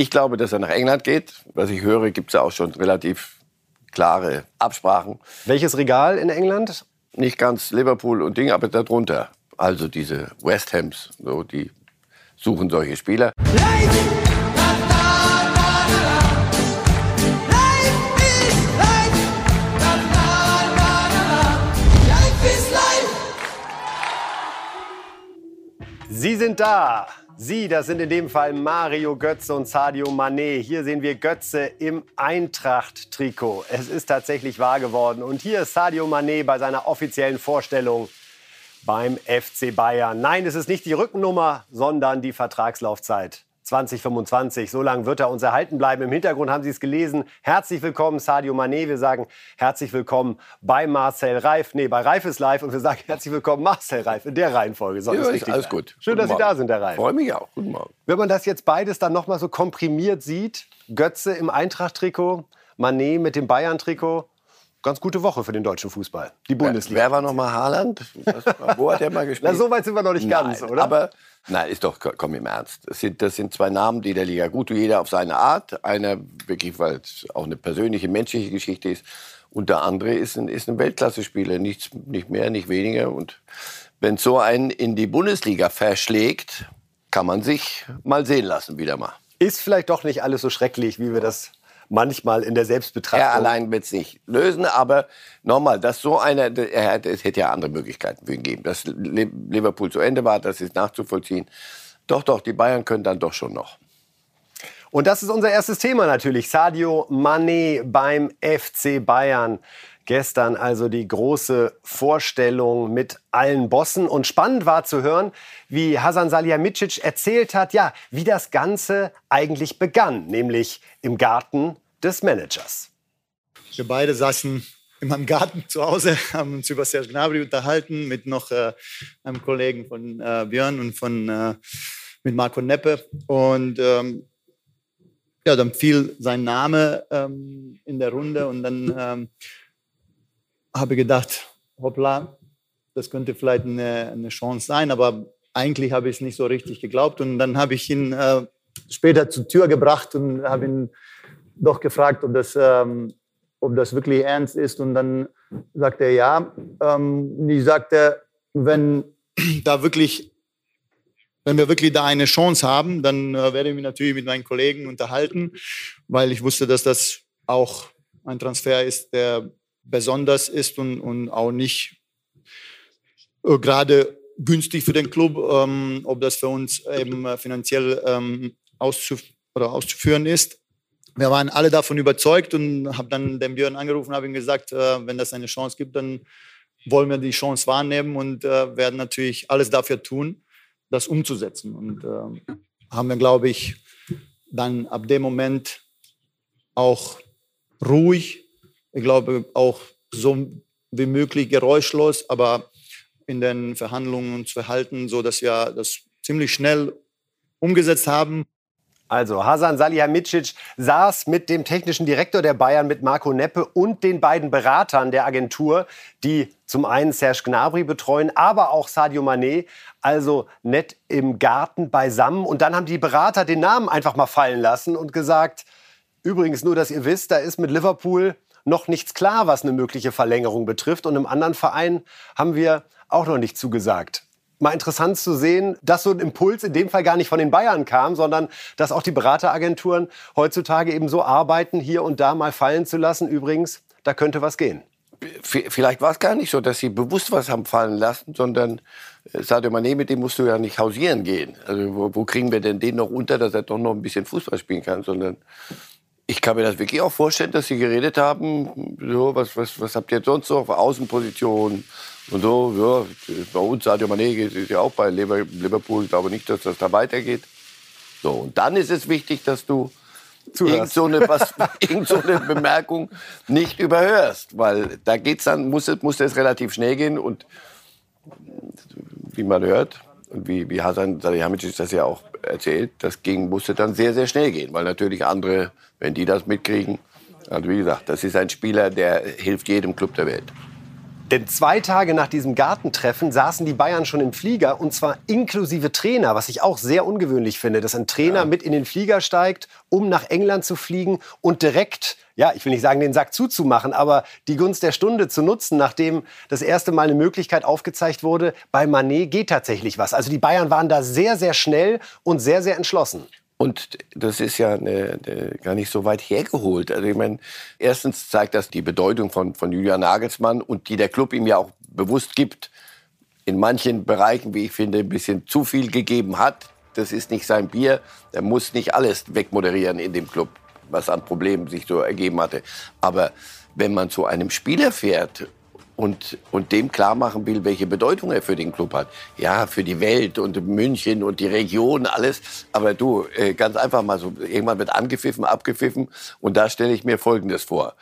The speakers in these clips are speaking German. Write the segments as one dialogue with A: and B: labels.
A: Ich glaube, dass er nach England geht. Was ich höre, gibt es ja auch schon relativ klare Absprachen.
B: Welches Regal in England?
A: Nicht ganz Liverpool und Ding, aber darunter. Also diese West Hams, so, die suchen solche Spieler.
B: Sie sind da. Sie, das sind in dem Fall Mario Götze und Sadio Mané. Hier sehen wir Götze im Eintracht-Trikot. Es ist tatsächlich wahr geworden. Und hier ist Sadio Mané bei seiner offiziellen Vorstellung beim FC Bayern. Nein, es ist nicht die Rückennummer, sondern die Vertragslaufzeit. 2025. So lange wird er uns erhalten bleiben. Im Hintergrund haben Sie es gelesen. Herzlich willkommen, Sadio Mané. Wir sagen herzlich willkommen bei Marcel Reif. Nee, bei Reif ist live. Und wir sagen herzlich willkommen, Marcel Reif. In der Reihenfolge soll
A: Ja, ist
B: richtig
A: alles gut.
B: Schön,
A: Guten
B: dass Sie da
A: Morgen.
B: sind, Herr Reif.
A: Freue mich auch. Guten Morgen.
B: Wenn man das jetzt beides dann noch mal so komprimiert sieht, Götze im Eintracht-Trikot, Mané mit dem Bayern-Trikot, ganz gute Woche für den deutschen Fußball. Die Bundesliga.
A: Wer war noch mal Haaland? Wo hat er mal gespielt?
B: Na, so weit sind wir noch nicht ganz,
A: nein,
B: oder?
A: Aber nein, ist doch, komm im Ernst. Das sind, das sind zwei Namen, die der Liga gut jeder auf seine Art. Einer wirklich, weil es auch eine persönliche, menschliche Geschichte ist. Und der andere ist ein, ist ein Weltklasse-Spieler. Nichts, nicht mehr, nicht weniger. Und wenn so einen in die Bundesliga verschlägt, kann man sich mal sehen lassen wieder mal.
B: Ist vielleicht doch nicht alles so schrecklich, wie wir das manchmal in der Selbstbetrachtung.
A: Er allein wird es nicht lösen, aber nochmal, dass so einer, er, es hätte ja andere Möglichkeiten für ihn gegeben. Dass Liverpool zu Ende war, das ist nachzuvollziehen. Doch, doch, die Bayern können dann doch schon noch.
B: Und das ist unser erstes Thema natürlich. Sadio Mané beim FC Bayern. Gestern also die große Vorstellung mit allen Bossen. Und spannend war zu hören, wie Hasan Salihamidzic erzählt hat, ja, wie das Ganze eigentlich begann. Nämlich im Garten des Managers.
C: Wir beide saßen in meinem Garten zu Hause, haben uns über Serge Gnabry unterhalten mit noch äh, einem Kollegen von äh, Björn und von äh, mit Marco Neppe. Und ähm, ja, dann fiel sein Name ähm, in der Runde und dann ähm, habe gedacht, hoppla, das könnte vielleicht eine, eine Chance sein, aber eigentlich habe ich es nicht so richtig geglaubt. Und dann habe ich ihn äh, später zur Tür gebracht und habe ihn doch gefragt, ob das, ähm, ob das wirklich ernst ist. Und dann sagt er ja. Ähm, ich sagte, wenn da wirklich, wenn wir wirklich da eine Chance haben, dann äh, werde ich mich natürlich mit meinen Kollegen unterhalten, weil ich wusste, dass das auch ein Transfer ist, der besonders ist und, und auch nicht äh, gerade günstig für den Club, ähm, ob das für uns eben äh, finanziell ähm, auszuf oder auszuführen ist. Wir waren alle davon überzeugt und habe dann den Björn angerufen, habe ihm gesagt, äh, wenn das eine Chance gibt, dann wollen wir die Chance wahrnehmen und äh, werden natürlich alles dafür tun, das umzusetzen. Und ähm, haben wir, glaube ich, dann ab dem Moment auch ruhig, ich glaube auch so wie möglich geräuschlos, aber in den Verhandlungen uns verhalten, so dass wir das ziemlich schnell umgesetzt haben.
B: Also Hasan Salihamidzic saß mit dem technischen Direktor der Bayern, mit Marco Neppe und den beiden Beratern der Agentur, die zum einen Serge Gnabry betreuen, aber auch Sadio Mané, also nett im Garten beisammen. Und dann haben die Berater den Namen einfach mal fallen lassen und gesagt, übrigens nur, dass ihr wisst, da ist mit Liverpool noch nichts klar, was eine mögliche Verlängerung betrifft. Und im anderen Verein haben wir auch noch nicht zugesagt. Mal interessant zu sehen, dass so ein Impuls in dem Fall gar nicht von den Bayern kam, sondern dass auch die Berateragenturen heutzutage eben so arbeiten, hier und da mal fallen zu lassen. Übrigens, da könnte was gehen.
A: Vielleicht war es gar nicht so, dass sie bewusst was haben fallen lassen, sondern äh, Sadio Mané, mit dem musst du ja nicht hausieren gehen. Also wo, wo kriegen wir denn den noch unter, dass er doch noch ein bisschen Fußball spielen kann, sondern ich kann mir das wirklich auch vorstellen, dass sie geredet haben, so, was, was, was habt ihr sonst noch, Außenposition und so, ja, bei uns, Sadio Mané ist ja auch bei Liverpool, ich glaube nicht, dass das da weitergeht. So, und dann ist es wichtig, dass du irgend so, eine, was, irgend so eine Bemerkung nicht überhörst, weil da geht's dann, muss es, muss es relativ schnell gehen und wie man hört und wie, wie Hasan Salihamidzic das ja auch erzählt, das ging, musste dann sehr, sehr schnell gehen, weil natürlich andere, wenn die das mitkriegen, also wie gesagt, das ist ein Spieler, der hilft jedem Club der Welt.
B: Denn zwei Tage nach diesem Gartentreffen saßen die Bayern schon im Flieger und zwar inklusive Trainer, was ich auch sehr ungewöhnlich finde, dass ein Trainer ja. mit in den Flieger steigt, um nach England zu fliegen und direkt, ja, ich will nicht sagen, den Sack zuzumachen, aber die Gunst der Stunde zu nutzen, nachdem das erste Mal eine Möglichkeit aufgezeigt wurde, bei Manet geht tatsächlich was. Also die Bayern waren da sehr, sehr schnell und sehr, sehr entschlossen.
A: Und das ist ja eine, eine, gar nicht so weit hergeholt. Also ich meine, erstens zeigt das die Bedeutung von, von Julian Nagelsmann und die der Club ihm ja auch bewusst gibt. In manchen Bereichen, wie ich finde, ein bisschen zu viel gegeben hat. Das ist nicht sein Bier. Er muss nicht alles wegmoderieren in dem Club, was an Problemen sich so ergeben hatte. Aber wenn man zu einem Spieler fährt und, und dem klar machen will, welche Bedeutung er für den Club hat. Ja, für die Welt und München und die Region, alles. Aber du, äh, ganz einfach mal so, irgendwann wird angepfiffen, abgepfiffen. Und da stelle ich mir Folgendes vor.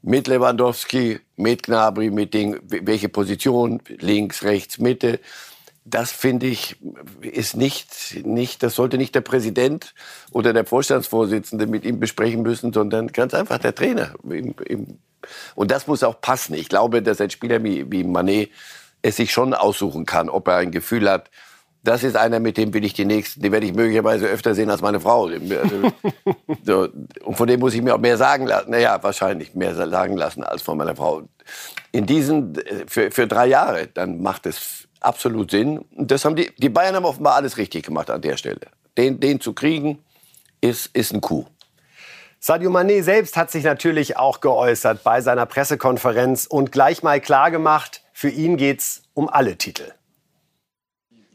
A: Mit Lewandowski, mit Gnabry, mit den, welche Position, links, rechts, Mitte. Das finde ich, ist nicht, nicht, das sollte nicht der Präsident oder der Vorstandsvorsitzende mit ihm besprechen müssen, sondern ganz einfach der Trainer im, im und das muss auch passen. Ich glaube, dass ein Spieler wie, wie Manet es sich schon aussuchen kann, ob er ein Gefühl hat, das ist einer, mit dem will ich die nächsten, den werde ich möglicherweise öfter sehen als meine Frau. Also, so, und von dem muss ich mir auch mehr sagen lassen. Naja, wahrscheinlich mehr sagen lassen als von meiner Frau. In diesen, für, für drei Jahre, dann macht es absolut Sinn. Und das haben die, die Bayern haben offenbar alles richtig gemacht an der Stelle. Den, den zu kriegen, ist, ist ein Coup.
B: Sadio Mané selbst hat sich natürlich auch geäußert bei seiner Pressekonferenz und gleich mal klargemacht, für ihn geht es um alle Titel.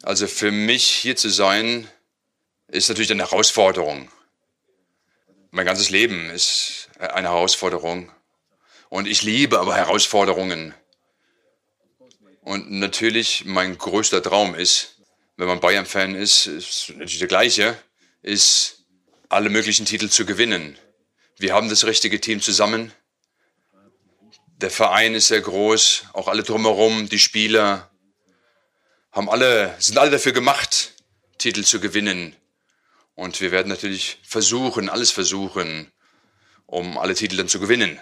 D: Also für mich hier zu sein, ist natürlich eine Herausforderung. Mein ganzes Leben ist eine Herausforderung. Und ich liebe aber Herausforderungen. Und natürlich mein größter Traum ist, wenn man Bayern-Fan ist, ist natürlich der gleiche, ist alle möglichen Titel zu gewinnen. Wir haben das richtige Team zusammen. Der Verein ist sehr groß, auch alle drumherum, die Spieler haben alle, sind alle dafür gemacht, Titel zu gewinnen. Und wir werden natürlich versuchen, alles versuchen, um alle Titel dann zu gewinnen.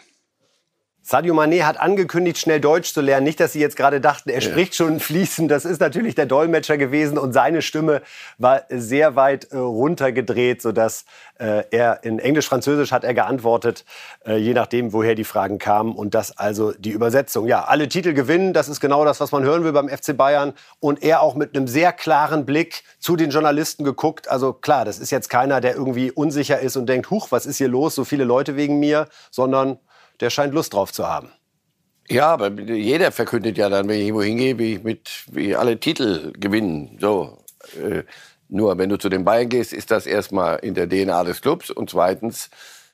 B: Sadio Mané hat angekündigt, schnell Deutsch zu lernen. Nicht, dass Sie jetzt gerade dachten, er spricht schon fließend. Das ist natürlich der Dolmetscher gewesen und seine Stimme war sehr weit äh, runtergedreht, sodass äh, er in Englisch-Französisch hat er geantwortet, äh, je nachdem, woher die Fragen kamen. Und das also die Übersetzung. Ja, alle Titel gewinnen, das ist genau das, was man hören will beim FC Bayern. Und er auch mit einem sehr klaren Blick zu den Journalisten geguckt. Also klar, das ist jetzt keiner, der irgendwie unsicher ist und denkt, huch, was ist hier los, so viele Leute wegen mir, sondern der scheint Lust drauf zu haben.
A: Ja, aber jeder verkündet ja dann, wenn ich irgendwo hingehe, wie ich mit wie alle Titel gewinnen. So. Äh, nur wenn du zu den Bayern gehst, ist das erstmal in der DNA des Clubs und zweitens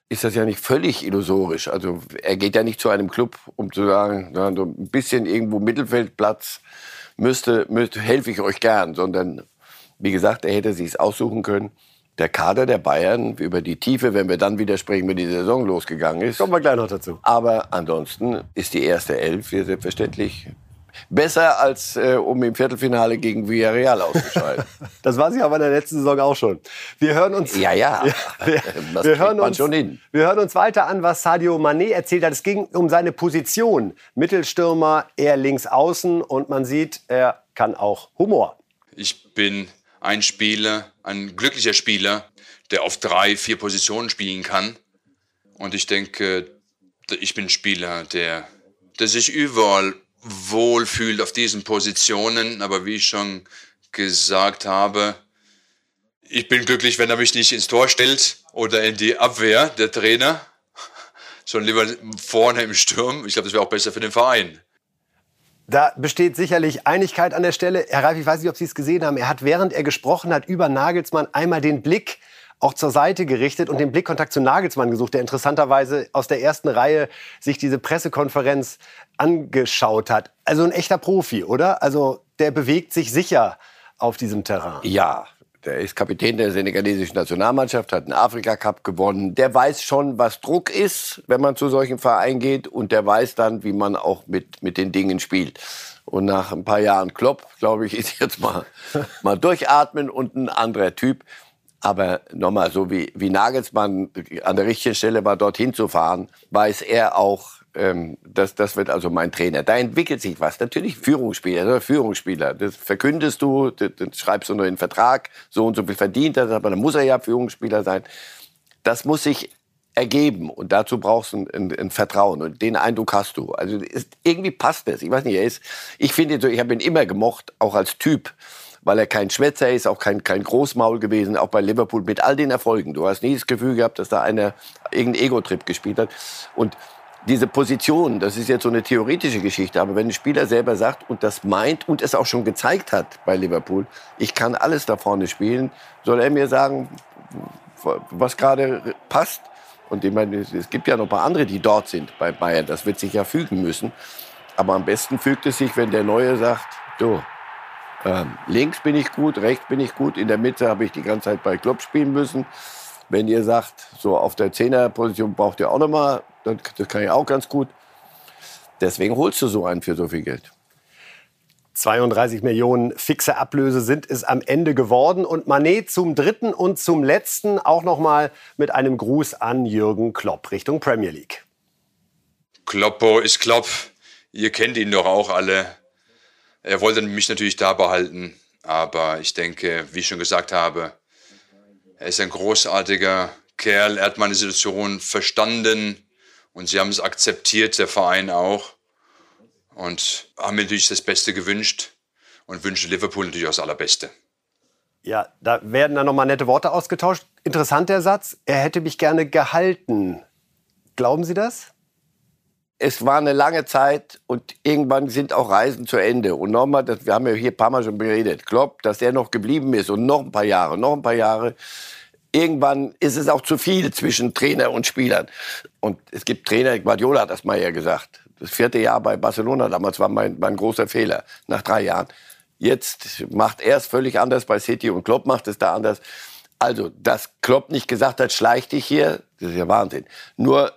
A: ist das ja nicht völlig illusorisch. Also er geht ja nicht zu einem Club, um zu sagen, so ein bisschen irgendwo Mittelfeldplatz müsste, müsste helfe ich euch gern, sondern wie gesagt, er hätte sich es aussuchen können der Kader der Bayern über die Tiefe, wenn wir dann wieder sprechen, wie die Saison losgegangen ist.
B: Kommen wir gleich noch dazu.
A: Aber ansonsten ist die erste Elf hier selbstverständlich besser als äh, um im Viertelfinale gegen Villarreal auszuscheiden.
B: das war sie aber in der letzten Saison auch schon. Wir hören uns.
A: Ja, ja.
B: wir, das wir hören uns, schon hin. Wir hören uns weiter an, was Sadio Mané erzählt hat. Es ging um seine Position. Mittelstürmer, eher links außen und man sieht, er kann auch Humor.
D: Ich bin ein Spieler, ein glücklicher Spieler, der auf drei, vier Positionen spielen kann. Und ich denke, ich bin Spieler, der, der sich überall wohlfühlt auf diesen Positionen. Aber wie ich schon gesagt habe, ich bin glücklich, wenn er mich nicht ins Tor stellt oder in die Abwehr, der Trainer, sondern lieber vorne im Sturm. Ich glaube, das wäre auch besser für den Verein.
B: Da besteht sicherlich Einigkeit an der Stelle. Herr Reif, ich weiß nicht, ob Sie es gesehen haben. Er hat, während er gesprochen hat über Nagelsmann, einmal den Blick auch zur Seite gerichtet und den Blickkontakt zu Nagelsmann gesucht, der interessanterweise aus der ersten Reihe sich diese Pressekonferenz angeschaut hat. Also ein echter Profi, oder? Also der bewegt sich sicher auf diesem Terrain.
A: Ja, der ist Kapitän der senegalesischen Nationalmannschaft, hat einen Afrika-Cup gewonnen. Der weiß schon, was Druck ist, wenn man zu solchen Vereinen geht. Und der weiß dann, wie man auch mit, mit den Dingen spielt. Und nach ein paar Jahren Klopp, glaube ich, ist jetzt mal, mal durchatmen und ein anderer Typ. Aber nochmal, so wie, wie Nagelsmann an der richtigen Stelle war, dorthin zu fahren, weiß er auch, ähm, das, das wird also mein Trainer. Da entwickelt sich was. Natürlich Führungsspieler, oder Führungsspieler. Das verkündest du, das, das schreibst du nur in den Vertrag, so und so viel verdient er, aber dann muss er ja Führungsspieler sein. Das muss sich ergeben und dazu brauchst du ein, ein, ein, Vertrauen und den Eindruck hast du. Also ist, irgendwie passt das. Ich weiß nicht, er ist, ich finde, so, ich habe ihn immer gemocht, auch als Typ, weil er kein Schwätzer ist, auch kein, kein Großmaul gewesen, auch bei Liverpool mit all den Erfolgen. Du hast nie das Gefühl gehabt, dass da einer irgendeinen Ego-Trip gespielt hat und diese Position, das ist jetzt so eine theoretische Geschichte, aber wenn ein Spieler selber sagt und das meint und es auch schon gezeigt hat bei Liverpool, ich kann alles da vorne spielen, soll er mir sagen, was gerade passt und ich meine, es gibt ja noch ein paar andere, die dort sind bei Bayern. Das wird sich ja fügen müssen. Aber am besten fügt es sich, wenn der Neue sagt, du, ähm, links bin ich gut, rechts bin ich gut, in der Mitte habe ich die ganze Zeit bei Klopp spielen müssen. Wenn ihr sagt, so auf der Zehnerposition braucht ihr auch noch mal, das kann ich auch ganz gut. Deswegen holst du so einen für so viel Geld.
B: 32 Millionen fixe Ablöse sind es am Ende geworden. Und Manet zum dritten und zum letzten auch noch mal mit einem Gruß an Jürgen Klopp Richtung Premier League.
D: Kloppo ist Klopp. Ihr kennt ihn doch auch alle. Er wollte mich natürlich da behalten. Aber ich denke, wie ich schon gesagt habe, er ist ein großartiger Kerl. Er hat meine Situation verstanden und sie haben es akzeptiert, der Verein auch und haben mir natürlich das Beste gewünscht und wünschen Liverpool natürlich auch das Allerbeste.
B: Ja, da werden dann nochmal nette Worte ausgetauscht. Interessant der Satz, er hätte mich gerne gehalten. Glauben Sie das?
A: Es war eine lange Zeit und irgendwann sind auch Reisen zu Ende. Und nochmal, das, wir haben ja hier ein paar Mal schon beredet, Klopp, dass er noch geblieben ist und noch ein paar Jahre, noch ein paar Jahre. Irgendwann ist es auch zu viel zwischen Trainer und Spielern. Und es gibt Trainer, Guardiola hat das mal ja gesagt, das vierte Jahr bei Barcelona damals war mein, mein großer Fehler, nach drei Jahren. Jetzt macht er es völlig anders bei City und Klopp macht es da anders. Also, dass Klopp nicht gesagt hat, schleich dich hier, das ist ja Wahnsinn. Nur,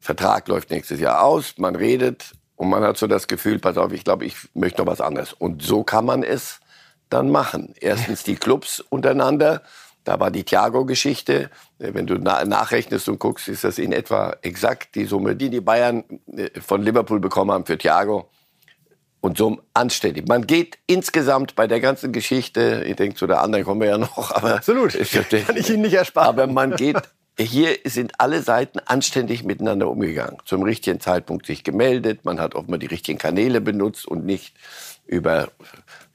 A: Vertrag läuft nächstes Jahr aus, man redet und man hat so das Gefühl, pass auf, ich glaube, ich möchte noch was anderes. Und so kann man es dann machen. Erstens die Clubs untereinander da war die Thiago-Geschichte. Äh, wenn du nachrechnest und guckst, ist das in etwa exakt die Summe, die die Bayern äh, von Liverpool bekommen haben für Thiago. Und so anständig. Man geht insgesamt bei der ganzen Geschichte, ich denke, zu der anderen kommen wir ja noch, aber.
B: Absolut. Kann ich Ihnen nicht ersparen.
A: Aber man geht, hier sind alle Seiten anständig miteinander umgegangen. Zum richtigen Zeitpunkt sich gemeldet. Man hat offenbar die richtigen Kanäle benutzt und nicht über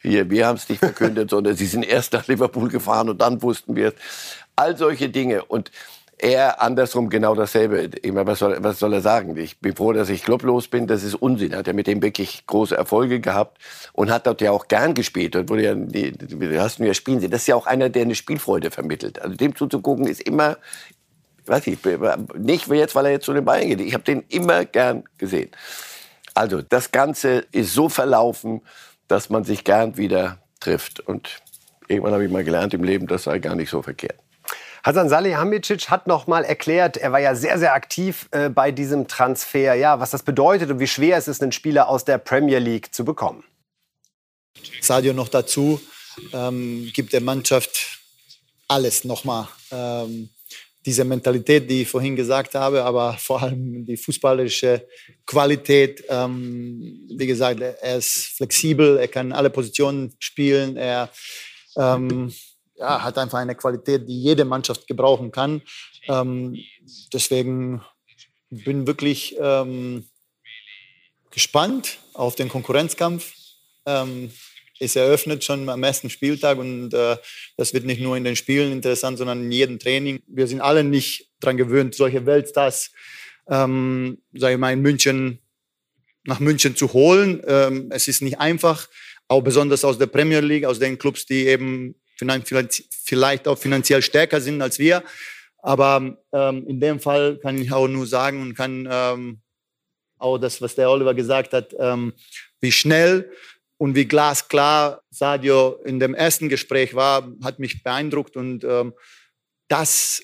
A: hier, wir haben es nicht verkündet, sondern sie sind erst nach Liverpool gefahren und dann wussten wir es. All solche Dinge. Und er andersrum genau dasselbe. Ich meine, was, soll, was soll er sagen? Ich bin froh, dass ich clublos bin. Das ist Unsinn. Hat er mit dem wirklich große Erfolge gehabt und hat dort ja auch gern gespielt. Dort wurde ja, die hast du ja spielen sehen. Das ist ja auch einer, der eine Spielfreude vermittelt. Also dem zuzugucken ist immer, weiß ich, nicht jetzt, weil er jetzt zu den Bayern geht. Ich habe den immer gern gesehen. Also das Ganze ist so verlaufen dass man sich gern wieder trifft. Und irgendwann habe ich mal gelernt im Leben, das sei gar nicht so verkehrt.
B: Hasan Salihamidzic hat noch mal erklärt, er war ja sehr, sehr aktiv äh, bei diesem Transfer, ja, was das bedeutet und wie schwer es ist, einen Spieler aus der Premier League zu bekommen.
C: Sadio noch dazu ähm, gibt der Mannschaft alles nochmal. Ähm, diese Mentalität, die ich vorhin gesagt habe, aber vor allem die fußballerische Qualität. Ähm, wie gesagt, er ist flexibel, er kann alle Positionen spielen, er ähm, ja, hat einfach eine Qualität, die jede Mannschaft gebrauchen kann. Ähm, deswegen bin wirklich ähm, gespannt auf den Konkurrenzkampf. Ist eröffnet schon am ersten Spieltag und äh, das wird nicht nur in den Spielen interessant, sondern in jedem Training. Wir sind alle nicht daran gewöhnt, solche Weltstars, ähm, sage ich mal, in München nach München zu holen. Ähm, es ist nicht einfach, auch besonders aus der Premier League, aus den Clubs, die eben vielleicht auch finanziell stärker sind als wir. Aber ähm, in dem Fall kann ich auch nur sagen und kann ähm, auch das, was der Oliver gesagt hat, ähm, wie schnell und wie glasklar Sadio in dem ersten Gespräch war, hat mich beeindruckt. Und ähm, das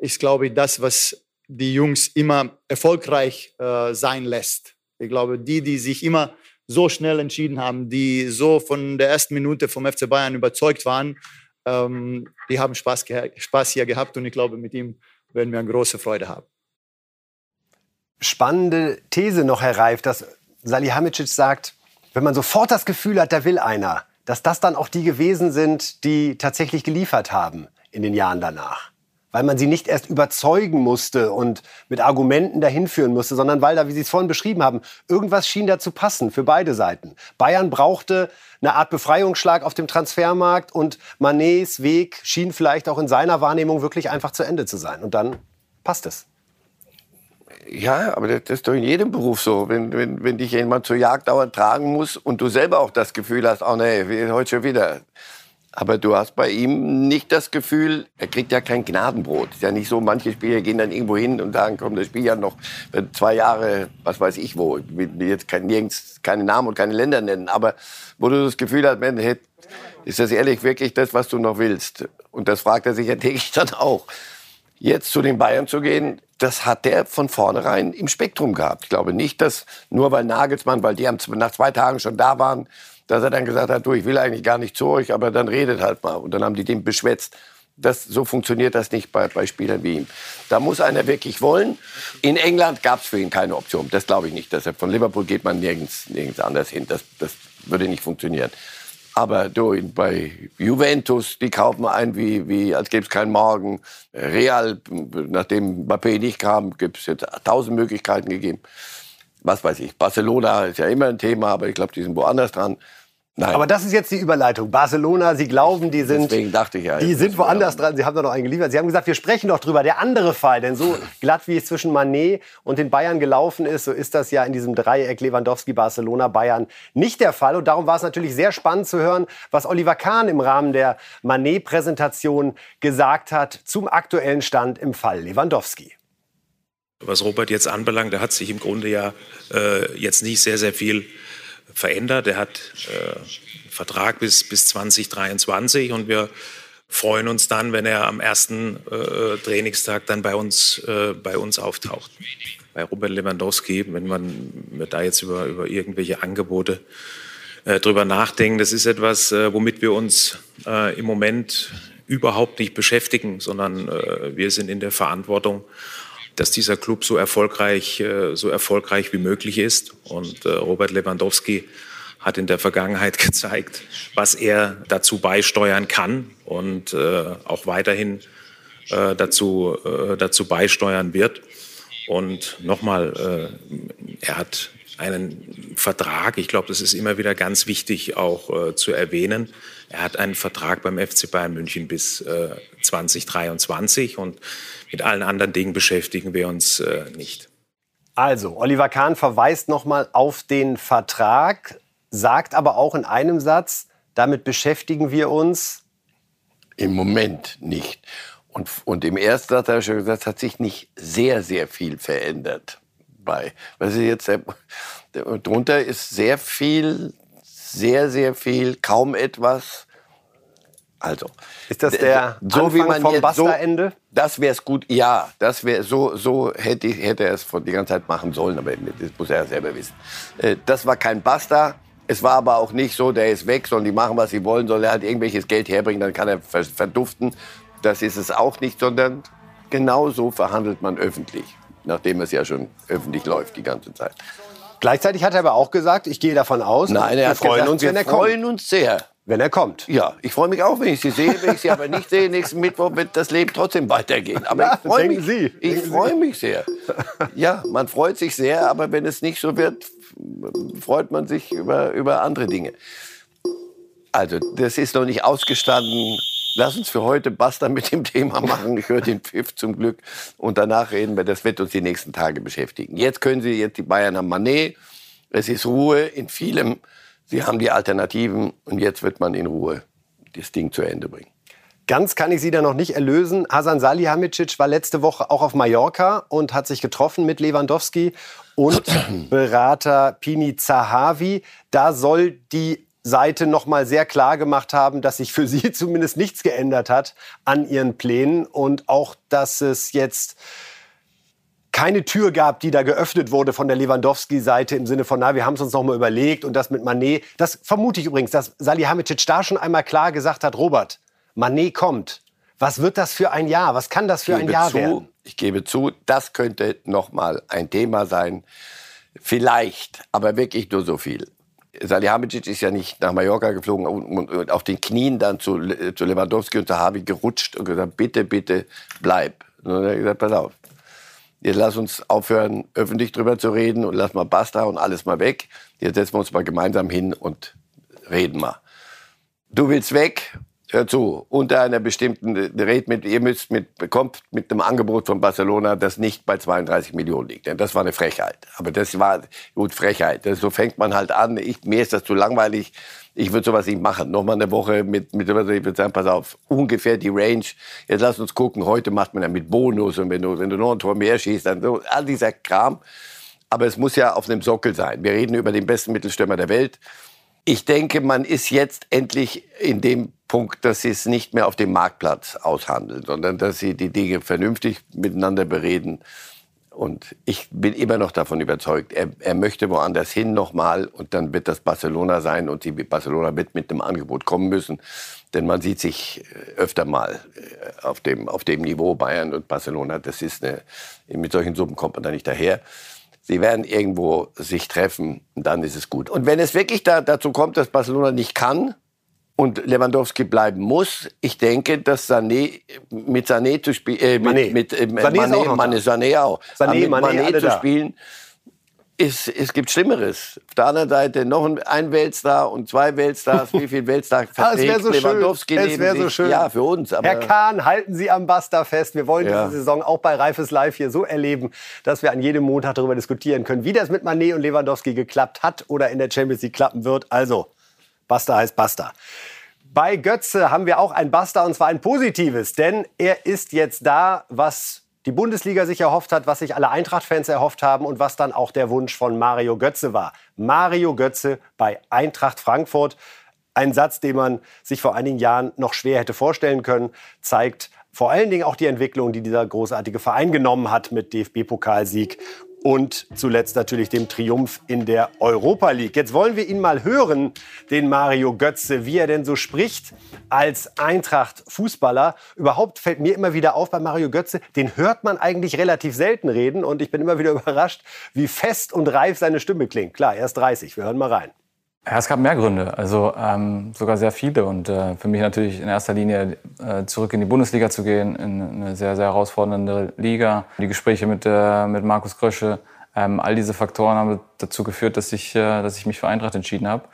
C: ist, glaube ich, das, was die Jungs immer erfolgreich äh, sein lässt. Ich glaube, die, die sich immer so schnell entschieden haben, die so von der ersten Minute vom FC Bayern überzeugt waren, ähm, die haben Spaß, Spaß hier gehabt und ich glaube, mit ihm werden wir eine große Freude haben.
B: spannende These noch, Herr Reif, dass Salihamidzic sagt, wenn man sofort das Gefühl hat, da will einer, dass das dann auch die gewesen sind, die tatsächlich geliefert haben in den Jahren danach. Weil man sie nicht erst überzeugen musste und mit Argumenten dahin führen musste, sondern weil da, wie Sie es vorhin beschrieben haben, irgendwas schien da zu passen für beide Seiten. Bayern brauchte eine Art Befreiungsschlag auf dem Transfermarkt und Manets Weg schien vielleicht auch in seiner Wahrnehmung wirklich einfach zu Ende zu sein. Und dann passt es.
A: Ja, aber das ist doch in jedem Beruf so. Wenn, wenn, wenn dich jemand zur Jagd dauernd tragen muss und du selber auch das Gefühl hast, oh nee, heute schon wieder. Aber du hast bei ihm nicht das Gefühl, er kriegt ja kein Gnadenbrot. Ist ja nicht so, manche Spieler gehen dann irgendwo hin und sagen, komm, das Spiel ja noch zwei Jahre, was weiß ich wo. Ich will jetzt kein, nirgends keine Namen und keine Länder nennen. Aber wo du das Gefühl hast, man, ist das ehrlich wirklich das, was du noch willst? Und das fragt er sich ja täglich dann auch. Jetzt zu den Bayern zu gehen, das hat der von vornherein im Spektrum gehabt. Ich glaube nicht, dass nur weil Nagelsmann, weil die nach zwei Tagen schon da waren, dass er dann gesagt hat, du, ich will eigentlich gar nicht zu euch, aber dann redet halt mal. Und dann haben die den beschwätzt. Das, so funktioniert das nicht bei, bei Spielern wie ihm. Da muss einer wirklich wollen. In England gab es für ihn keine Option. Das glaube ich nicht. Dass er von Liverpool geht man nirgends, nirgends anders hin. Das, das würde nicht funktionieren. Aber du, bei Juventus, die kaufen ein, wie, wie als gäbe es keinen Morgen. Real, nachdem Mbappé nicht kam, gibt es jetzt tausend Möglichkeiten gegeben. Was weiß ich, Barcelona ist ja immer ein Thema, aber ich glaube, die sind woanders dran.
B: Nein. Aber das ist jetzt die Überleitung. Barcelona, Sie glauben, die sind,
A: Deswegen dachte ich ja,
B: die sind woanders dran. Sie haben da noch einen geliefert. Sie haben gesagt, wir sprechen doch drüber. Der andere Fall, denn so glatt wie es zwischen Manet und den Bayern gelaufen ist, so ist das ja in diesem Dreieck Lewandowski, Barcelona, Bayern nicht der Fall. Und darum war es natürlich sehr spannend zu hören, was Oliver Kahn im Rahmen der Manet-Präsentation gesagt hat zum aktuellen Stand im Fall Lewandowski.
E: Was Robert jetzt anbelangt, da hat sich im Grunde ja äh, jetzt nicht sehr, sehr viel verändert. Er hat äh, Vertrag bis, bis 2023 und wir freuen uns dann, wenn er am ersten äh, Trainingstag dann bei uns, äh, bei uns auftaucht. Bei Robert Lewandowski, wenn man da jetzt über, über irgendwelche Angebote äh, drüber nachdenken, das ist etwas, äh, womit wir uns äh, im Moment überhaupt nicht beschäftigen, sondern äh, wir sind in der Verantwortung, dass dieser Club so erfolgreich, äh, so erfolgreich wie möglich ist. Und äh, Robert Lewandowski hat in der Vergangenheit gezeigt, was er dazu beisteuern kann und äh, auch weiterhin dazu, dazu beisteuern wird. Und nochmal, er hat einen Vertrag, ich glaube, das ist immer wieder ganz wichtig auch zu erwähnen. Er hat einen Vertrag beim FC Bayern München bis 2023 und mit allen anderen Dingen beschäftigen wir uns äh, nicht.
B: Also, Oliver Kahn verweist nochmal auf den Vertrag, sagt aber auch in einem Satz, damit beschäftigen wir uns
A: im Moment nicht. Und, und im ersten Satz hat er schon gesagt, hat sich nicht sehr, sehr viel verändert. Bei, was ist jetzt, drunter ist sehr viel, sehr, sehr viel, kaum etwas. Also.
B: Ist das der
A: so Anfang wie man
B: vom Basta-Ende?
A: So, das wäre es gut, ja. Das wäre so, so hätte, hätte er es die ganze Zeit machen sollen, aber das muss er ja selber wissen. Äh, das war kein Basta. Es war aber auch nicht so, der ist weg, sondern die machen, was sie wollen, soll er halt irgendwelches Geld herbringen, dann kann er verduften. Das ist es auch nicht, sondern genau so verhandelt man öffentlich, nachdem es ja schon öffentlich läuft die ganze Zeit.
B: Gleichzeitig hat er aber auch gesagt, ich gehe davon aus,
A: Nein, wir freuen gesagt, uns, wir freuen uns sehr
B: wenn er kommt.
A: Ja, ich freue mich auch, wenn ich Sie sehe. Wenn ich Sie aber nicht sehe, nächsten Mittwoch wird das Leben trotzdem weitergehen. Aber ich freue mich,
B: Sie.
A: ich freue mich sehr. Ja, man freut sich sehr, aber wenn es nicht so wird, freut man sich über, über andere Dinge. Also, das ist noch nicht ausgestanden. Lass uns für heute basta mit dem Thema machen. Ich höre den Pfiff zum Glück. Und danach reden wir. Das wird uns die nächsten Tage beschäftigen. Jetzt können Sie, jetzt die Bayern haben Manet. Es ist Ruhe in vielem. Sie haben die Alternativen und jetzt wird man in Ruhe das Ding zu Ende bringen.
B: Ganz kann ich Sie da noch nicht erlösen. Hasan Salihamidzic war letzte Woche auch auf Mallorca und hat sich getroffen mit Lewandowski und Berater Pini Zahavi. Da soll die Seite noch mal sehr klar gemacht haben, dass sich für sie zumindest nichts geändert hat an ihren Plänen und auch, dass es jetzt keine Tür gab, die da geöffnet wurde von der Lewandowski-Seite im Sinne von, na, wir haben es uns noch mal überlegt und das mit Manet. Das vermute ich übrigens, dass Salihamidzic da schon einmal klar gesagt hat, Robert, Manet kommt. Was wird das für ein Jahr? Was kann das für ein Jahr
A: zu,
B: werden?
A: Ich gebe zu, das könnte noch mal ein Thema sein. Vielleicht, aber wirklich nur so viel. Salihamidzic ist ja nicht nach Mallorca geflogen und, auf den Knien dann zu, zu Lewandowski und Zahavi gerutscht und gesagt, bitte, bitte, bleib. Und dann hat er gesagt, pass auf, jetzt lass uns aufhören, öffentlich drüber zu reden und lass mal Basta und alles mal weg. Jetzt setzen wir uns mal gemeinsam hin und reden mal. Du willst weg, hör zu, unter einer bestimmten Rate mit, ihr müsst mit, bekommt mit einem Angebot von Barcelona, das nicht bei 32 Millionen liegt. Denn das war eine Frechheit. Aber das war, gut, Frechheit. Das, so fängt man halt an. Ich, mir ist das zu langweilig. Ich würde sowas nicht machen. Nochmal eine Woche mit, mit sowas, ich würde sagen, pass auf, ungefähr die Range. Jetzt lass uns gucken. Heute macht man ja mit Bonus und wenn du, wenn du noch ein Tor mehr schießt, dann so, all dieser Kram. Aber es muss ja auf einem Sockel sein. Wir reden über den besten Mittelstürmer der Welt. Ich denke, man ist jetzt endlich in dem Punkt, dass sie es nicht mehr auf dem Marktplatz aushandeln, sondern dass sie die Dinge vernünftig miteinander bereden. Und ich bin immer noch davon überzeugt, er, er möchte woanders hin nochmal und dann wird das Barcelona sein und die Barcelona wird mit einem Angebot kommen müssen. Denn man sieht sich äh, öfter mal äh, auf dem, auf dem Niveau Bayern und Barcelona. Das ist eine, mit solchen Summen kommt man da nicht daher. Sie werden irgendwo sich treffen und dann ist es gut. Und wenn es wirklich da, dazu kommt, dass Barcelona nicht kann, und Lewandowski bleiben muss. Ich denke, dass Sané mit Sané zu spielen, äh, mit, mit äh, Sané, Mané, auch Mané, Sané auch. Sané, Mané, Mané zu spielen, ist, es gibt Schlimmeres. Auf der anderen Seite noch ein Weltstar und zwei Weltstars. Wie viel Weltstar verträgt
B: ah, so Lewandowski
A: schön. Es wäre so schön. Ja, für uns.
B: Herr Kahn, halten Sie am Basta fest. Wir wollen ja. diese Saison auch bei Reifes Live hier so erleben, dass wir an jedem Montag darüber diskutieren können, wie das mit Mané und Lewandowski geklappt hat oder in der Champions League klappen wird. Also, Basta heißt Basta. Bei Götze haben wir auch ein Basta und zwar ein positives, denn er ist jetzt da, was die Bundesliga sich erhofft hat, was sich alle Eintracht-Fans erhofft haben und was dann auch der Wunsch von Mario Götze war. Mario Götze bei Eintracht Frankfurt. Ein Satz, den man sich vor einigen Jahren noch schwer hätte vorstellen können, zeigt vor allen Dingen auch die Entwicklung, die dieser großartige Verein genommen hat mit DFB-Pokalsieg und zuletzt natürlich dem Triumph in der Europa League. Jetzt wollen wir ihn mal hören, den Mario Götze, wie er denn so spricht als Eintracht-Fußballer. Überhaupt fällt mir immer wieder auf bei Mario Götze, den hört man eigentlich relativ selten reden und ich bin immer wieder überrascht, wie fest und reif seine Stimme klingt. Klar, er ist 30, wir hören mal rein.
F: Ja, es gab mehr Gründe, also ähm, sogar sehr viele. Und äh, für mich natürlich in erster Linie äh, zurück in die Bundesliga zu gehen, in eine sehr, sehr herausfordernde Liga. Die Gespräche mit, äh, mit Markus Krösche, ähm, all diese Faktoren haben dazu geführt, dass ich, äh, dass ich mich für Eintracht entschieden habe.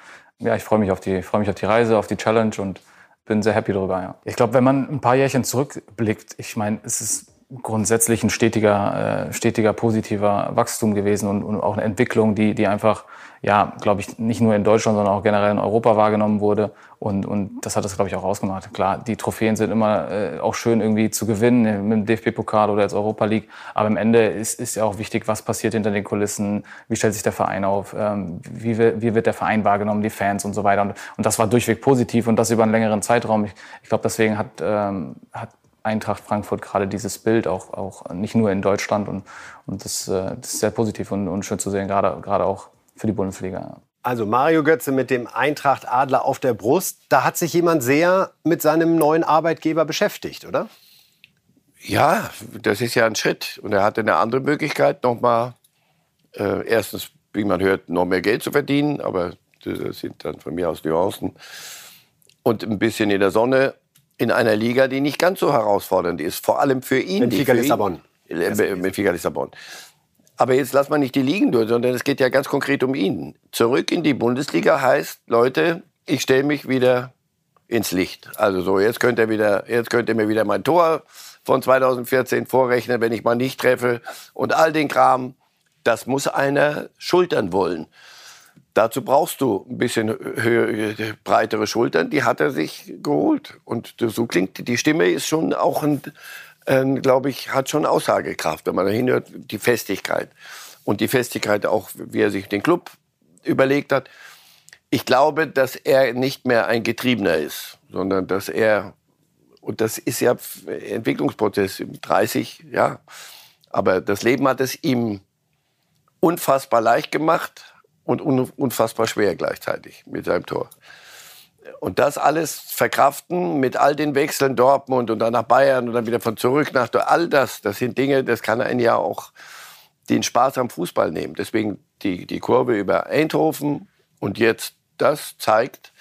F: Ja, ich freue mich, auf die, freu mich auf die Reise, auf die Challenge und bin sehr happy darüber. Ja. Ich glaube, wenn man ein paar Jährchen zurückblickt, ich meine, es ist grundsätzlich ein stetiger, äh, stetiger positiver Wachstum gewesen und, und auch eine Entwicklung, die, die einfach ja, glaube ich, nicht nur in Deutschland, sondern auch generell in Europa wahrgenommen wurde. Und, und das hat das, glaube ich, auch ausgemacht. Klar, die Trophäen sind immer äh, auch schön irgendwie zu gewinnen mit dem DFB-Pokal oder als Europa League. Aber am Ende ist, ist ja auch wichtig, was passiert hinter den Kulissen, wie stellt sich der Verein auf, ähm, wie, wie wird der Verein wahrgenommen, die Fans und so weiter. Und, und das war durchweg positiv und das über einen längeren Zeitraum. Ich, ich glaube, deswegen hat, ähm, hat Eintracht Frankfurt gerade dieses Bild auch, auch nicht nur in Deutschland und, und das, äh, das ist sehr positiv und, und schön zu sehen, gerade, gerade auch für die Bundesliga.
B: Also Mario Götze mit dem Eintracht Adler auf der Brust. Da hat sich jemand sehr mit seinem neuen Arbeitgeber beschäftigt, oder?
A: Ja, das ist ja ein Schritt. Und er hatte eine andere Möglichkeit, nochmal äh, erstens, wie man hört, noch mehr Geld zu verdienen. Aber das sind dann von mir aus Nuancen. Und ein bisschen in der Sonne in einer Liga, die nicht ganz so herausfordernd ist. Vor allem für ihn.
B: Benfica Lissabon.
A: Äh, Benfica Lissabon. Aber jetzt lass mal nicht die liegen durch, sondern es geht ja ganz konkret um ihn. Zurück in die Bundesliga heißt, Leute, ich stelle mich wieder ins Licht. Also so, jetzt könnt ihr wieder, jetzt könnt ihr mir wieder mein Tor von 2014 vorrechnen, wenn ich mal nicht treffe und all den Kram. Das muss einer schultern wollen. Dazu brauchst du ein bisschen höhere, breitere Schultern. Die hat er sich geholt. Und so klingt die Stimme ist schon auch ein äh, glaube ich, hat schon Aussagekraft, wenn man da hinhört, die Festigkeit. Und die Festigkeit auch, wie er sich den Club überlegt hat. Ich glaube, dass er nicht mehr ein Getriebener ist, sondern dass er, und das ist ja Entwicklungsprozess, 30, ja, aber das Leben hat es ihm unfassbar leicht gemacht und unfassbar schwer gleichzeitig mit seinem Tor. Und das alles verkraften mit all den Wechseln Dortmund und dann nach Bayern und dann wieder von zurück nach all das, das sind Dinge, das kann einen ja auch den Spaß am Fußball nehmen. Deswegen die, die Kurve über Eindhoven und jetzt das zeigt,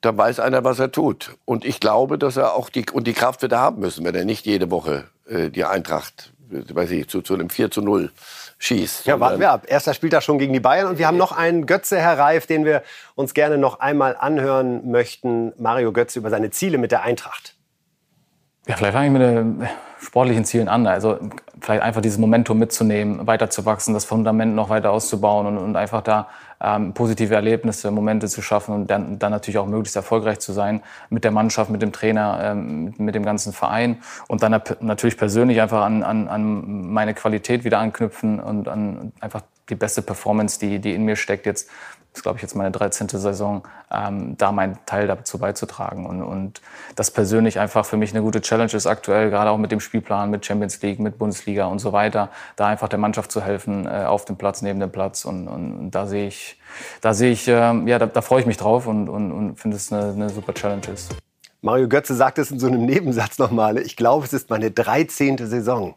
A: da weiß einer, was er tut. Und ich glaube, dass er auch die, und die Kraft wird er haben müssen, wenn er nicht jede Woche äh, die Eintracht, äh, weiß ich, zu, zu einem 4 zu 0 schießt.
B: Ja, warten wir ab. Erster Spieltag schon gegen die Bayern. Und wir haben noch einen Götze, Herr Reif, den wir uns gerne noch einmal anhören möchten. Mario Götze über seine Ziele mit der Eintracht.
F: Ja, vielleicht fange ich mit den sportlichen Zielen an. Also vielleicht einfach dieses Momentum mitzunehmen, weiterzuwachsen, das Fundament noch weiter auszubauen und, und einfach da ähm, positive Erlebnisse, Momente zu schaffen und dann, dann natürlich auch möglichst erfolgreich zu sein mit der Mannschaft, mit dem Trainer, ähm, mit dem ganzen Verein und dann natürlich persönlich einfach an, an, an meine Qualität wieder anknüpfen und an einfach die beste Performance, die, die in mir steckt, jetzt ist, glaube ich, jetzt meine 13. Saison, ähm, da meinen Teil dazu beizutragen. Und, und das persönlich einfach für mich eine gute Challenge ist aktuell, gerade auch mit dem Spielplan, mit Champions League, mit Bundesliga und so weiter, da einfach der Mannschaft zu helfen, äh, auf dem Platz, neben dem Platz. Und, und, und da sehe ich, da sehe ich, äh, ja, da, da freue ich mich drauf und, und, und finde es eine, eine super Challenge ist.
B: Mario Götze sagt es in so einem Nebensatz nochmal. Ich glaube, es ist meine 13. Saison.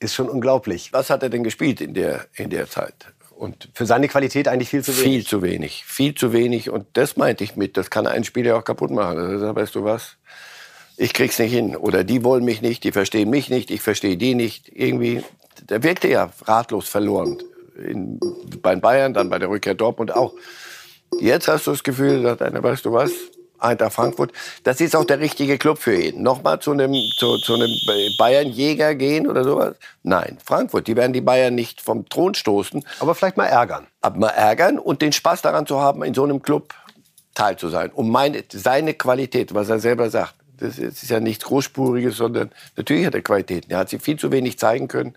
B: Ist schon unglaublich.
A: Was hat er denn gespielt in der, in der Zeit?
B: Und für seine Qualität eigentlich viel zu wenig.
A: Viel zu wenig, viel zu wenig. Und das meinte ich mit, das kann einen Spieler auch kaputt machen. Also, weißt du was, ich krieg's nicht hin. Oder die wollen mich nicht, die verstehen mich nicht, ich verstehe die nicht. Irgendwie, der wirkte ja ratlos verloren. In, bei Bayern, dann bei der Rückkehr Dortmund auch. Jetzt hast du das Gefühl, sagt einer, weißt du was, Eintracht Frankfurt. Das ist auch der richtige Club für ihn. Nochmal zu einem, zu, zu einem Bayern-Jäger gehen oder sowas? Nein, Frankfurt. Die werden die Bayern nicht vom Thron stoßen.
B: Aber vielleicht mal ärgern.
A: Aber mal ärgern und den Spaß daran zu haben, in so einem Club teil zu sein. Um meine, seine Qualität, was er selber sagt. Das ist ja nichts Großspuriges, sondern natürlich hat er Qualitäten. Er hat sie viel zu wenig zeigen können.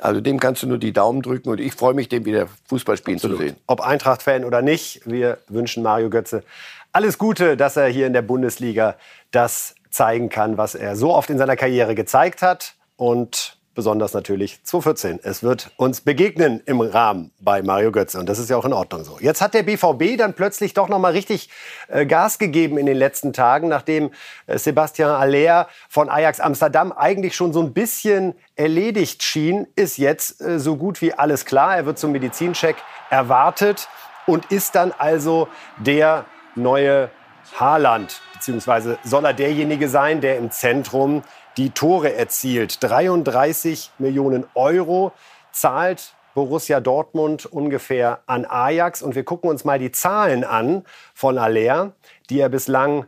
A: Also dem kannst du nur die Daumen drücken und ich freue mich, dem wieder Fußball spielen Absolut. zu sehen.
B: Ob Eintracht-Fan oder nicht, wir wünschen Mario Götze alles Gute, dass er hier in der Bundesliga das zeigen kann, was er so oft in seiner Karriere gezeigt hat. Und besonders natürlich 2014. Es wird uns begegnen im Rahmen bei Mario Götze und das ist ja auch in Ordnung so. Jetzt hat der BVB dann plötzlich doch noch mal richtig äh, Gas gegeben in den letzten Tagen, nachdem äh, Sebastian Aller von Ajax Amsterdam eigentlich schon so ein bisschen erledigt schien, ist jetzt äh, so gut wie alles klar. Er wird zum Medizincheck erwartet und ist dann also der neue Haaland, beziehungsweise soll er derjenige sein, der im Zentrum die Tore erzielt. 33 Millionen Euro zahlt Borussia Dortmund ungefähr an Ajax. Und wir gucken uns mal die Zahlen an von Aller, die er bislang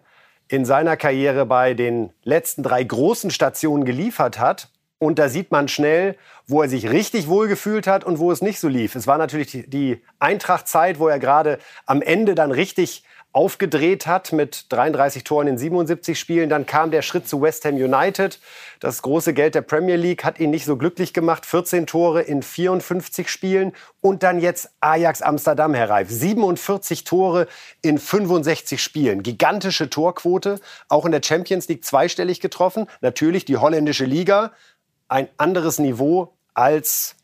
B: in seiner Karriere bei den letzten drei großen Stationen geliefert hat. Und da sieht man schnell, wo er sich richtig wohl gefühlt hat und wo es nicht so lief. Es war natürlich die Eintracht-Zeit, wo er gerade am Ende dann richtig aufgedreht hat mit 33 Toren in 77 Spielen. Dann kam der Schritt zu West Ham United. Das große Geld der Premier League hat ihn nicht so glücklich gemacht. 14 Tore in 54 Spielen. Und dann jetzt Ajax Amsterdam, Herr Reif. 47 Tore in 65 Spielen. Gigantische Torquote. Auch in der Champions League zweistellig getroffen. Natürlich die holländische Liga. Ein anderes Niveau als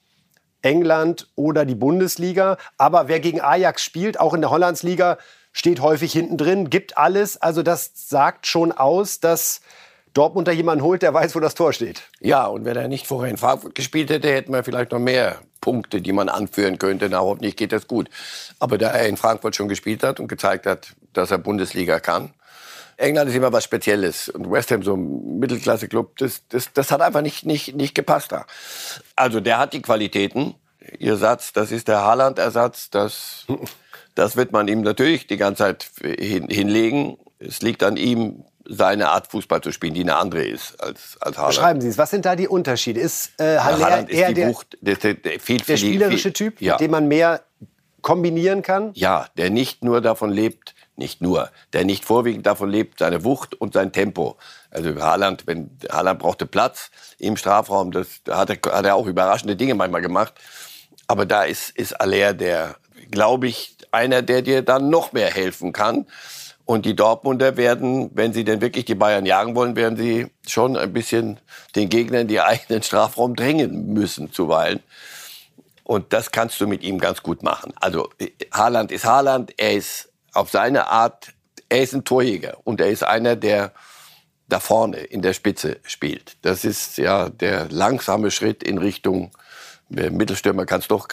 B: England oder die Bundesliga. Aber wer gegen Ajax spielt, auch in der Hollandsliga, steht häufig hinten drin, gibt alles. Also das sagt schon aus, dass Dortmund da jemanden holt, der weiß, wo das Tor steht.
A: Ja, und wenn er nicht vorher in Frankfurt gespielt hätte, hätten wir vielleicht noch mehr Punkte, die man anführen könnte. Na, hoffentlich geht das gut. Aber da er in Frankfurt schon gespielt hat und gezeigt hat, dass er Bundesliga kann, England ist immer was Spezielles. Und West Ham, so ein Mittelklasse-Club, das, das, das hat einfach nicht, nicht, nicht gepasst da. Also der hat die Qualitäten. Ihr Satz, das ist der Haaland-Ersatz, das Das wird man ihm natürlich die ganze Zeit hin, hinlegen. Es liegt an ihm, seine Art Fußball zu spielen, die eine andere ist als, als Haaland.
B: Beschreiben Sie es. Was sind da die Unterschiede? Ist äh, Haller eher der, Wucht, der, der, der, der spielerische Typ, ja. mit dem man mehr kombinieren kann?
A: Ja, der nicht nur davon lebt, nicht nur, der nicht vorwiegend davon lebt, seine Wucht und sein Tempo. Also Haaland, wenn Haaland brauchte Platz im Strafraum, das hat er, hat er auch überraschende Dinge manchmal gemacht. Aber da ist, ist Aller der, glaube ich, einer, der dir dann noch mehr helfen kann. Und die Dortmunder werden, wenn sie denn wirklich die Bayern jagen wollen, werden sie schon ein bisschen den Gegnern die eigenen Strafraum drängen müssen zuweilen. Und das kannst du mit ihm ganz gut machen. Also Haaland ist Haaland, er ist auf seine Art er ist ein Torjäger und er ist einer, der da vorne in der Spitze spielt. Das ist ja der langsame Schritt in Richtung Mittelstürmer kann's doch,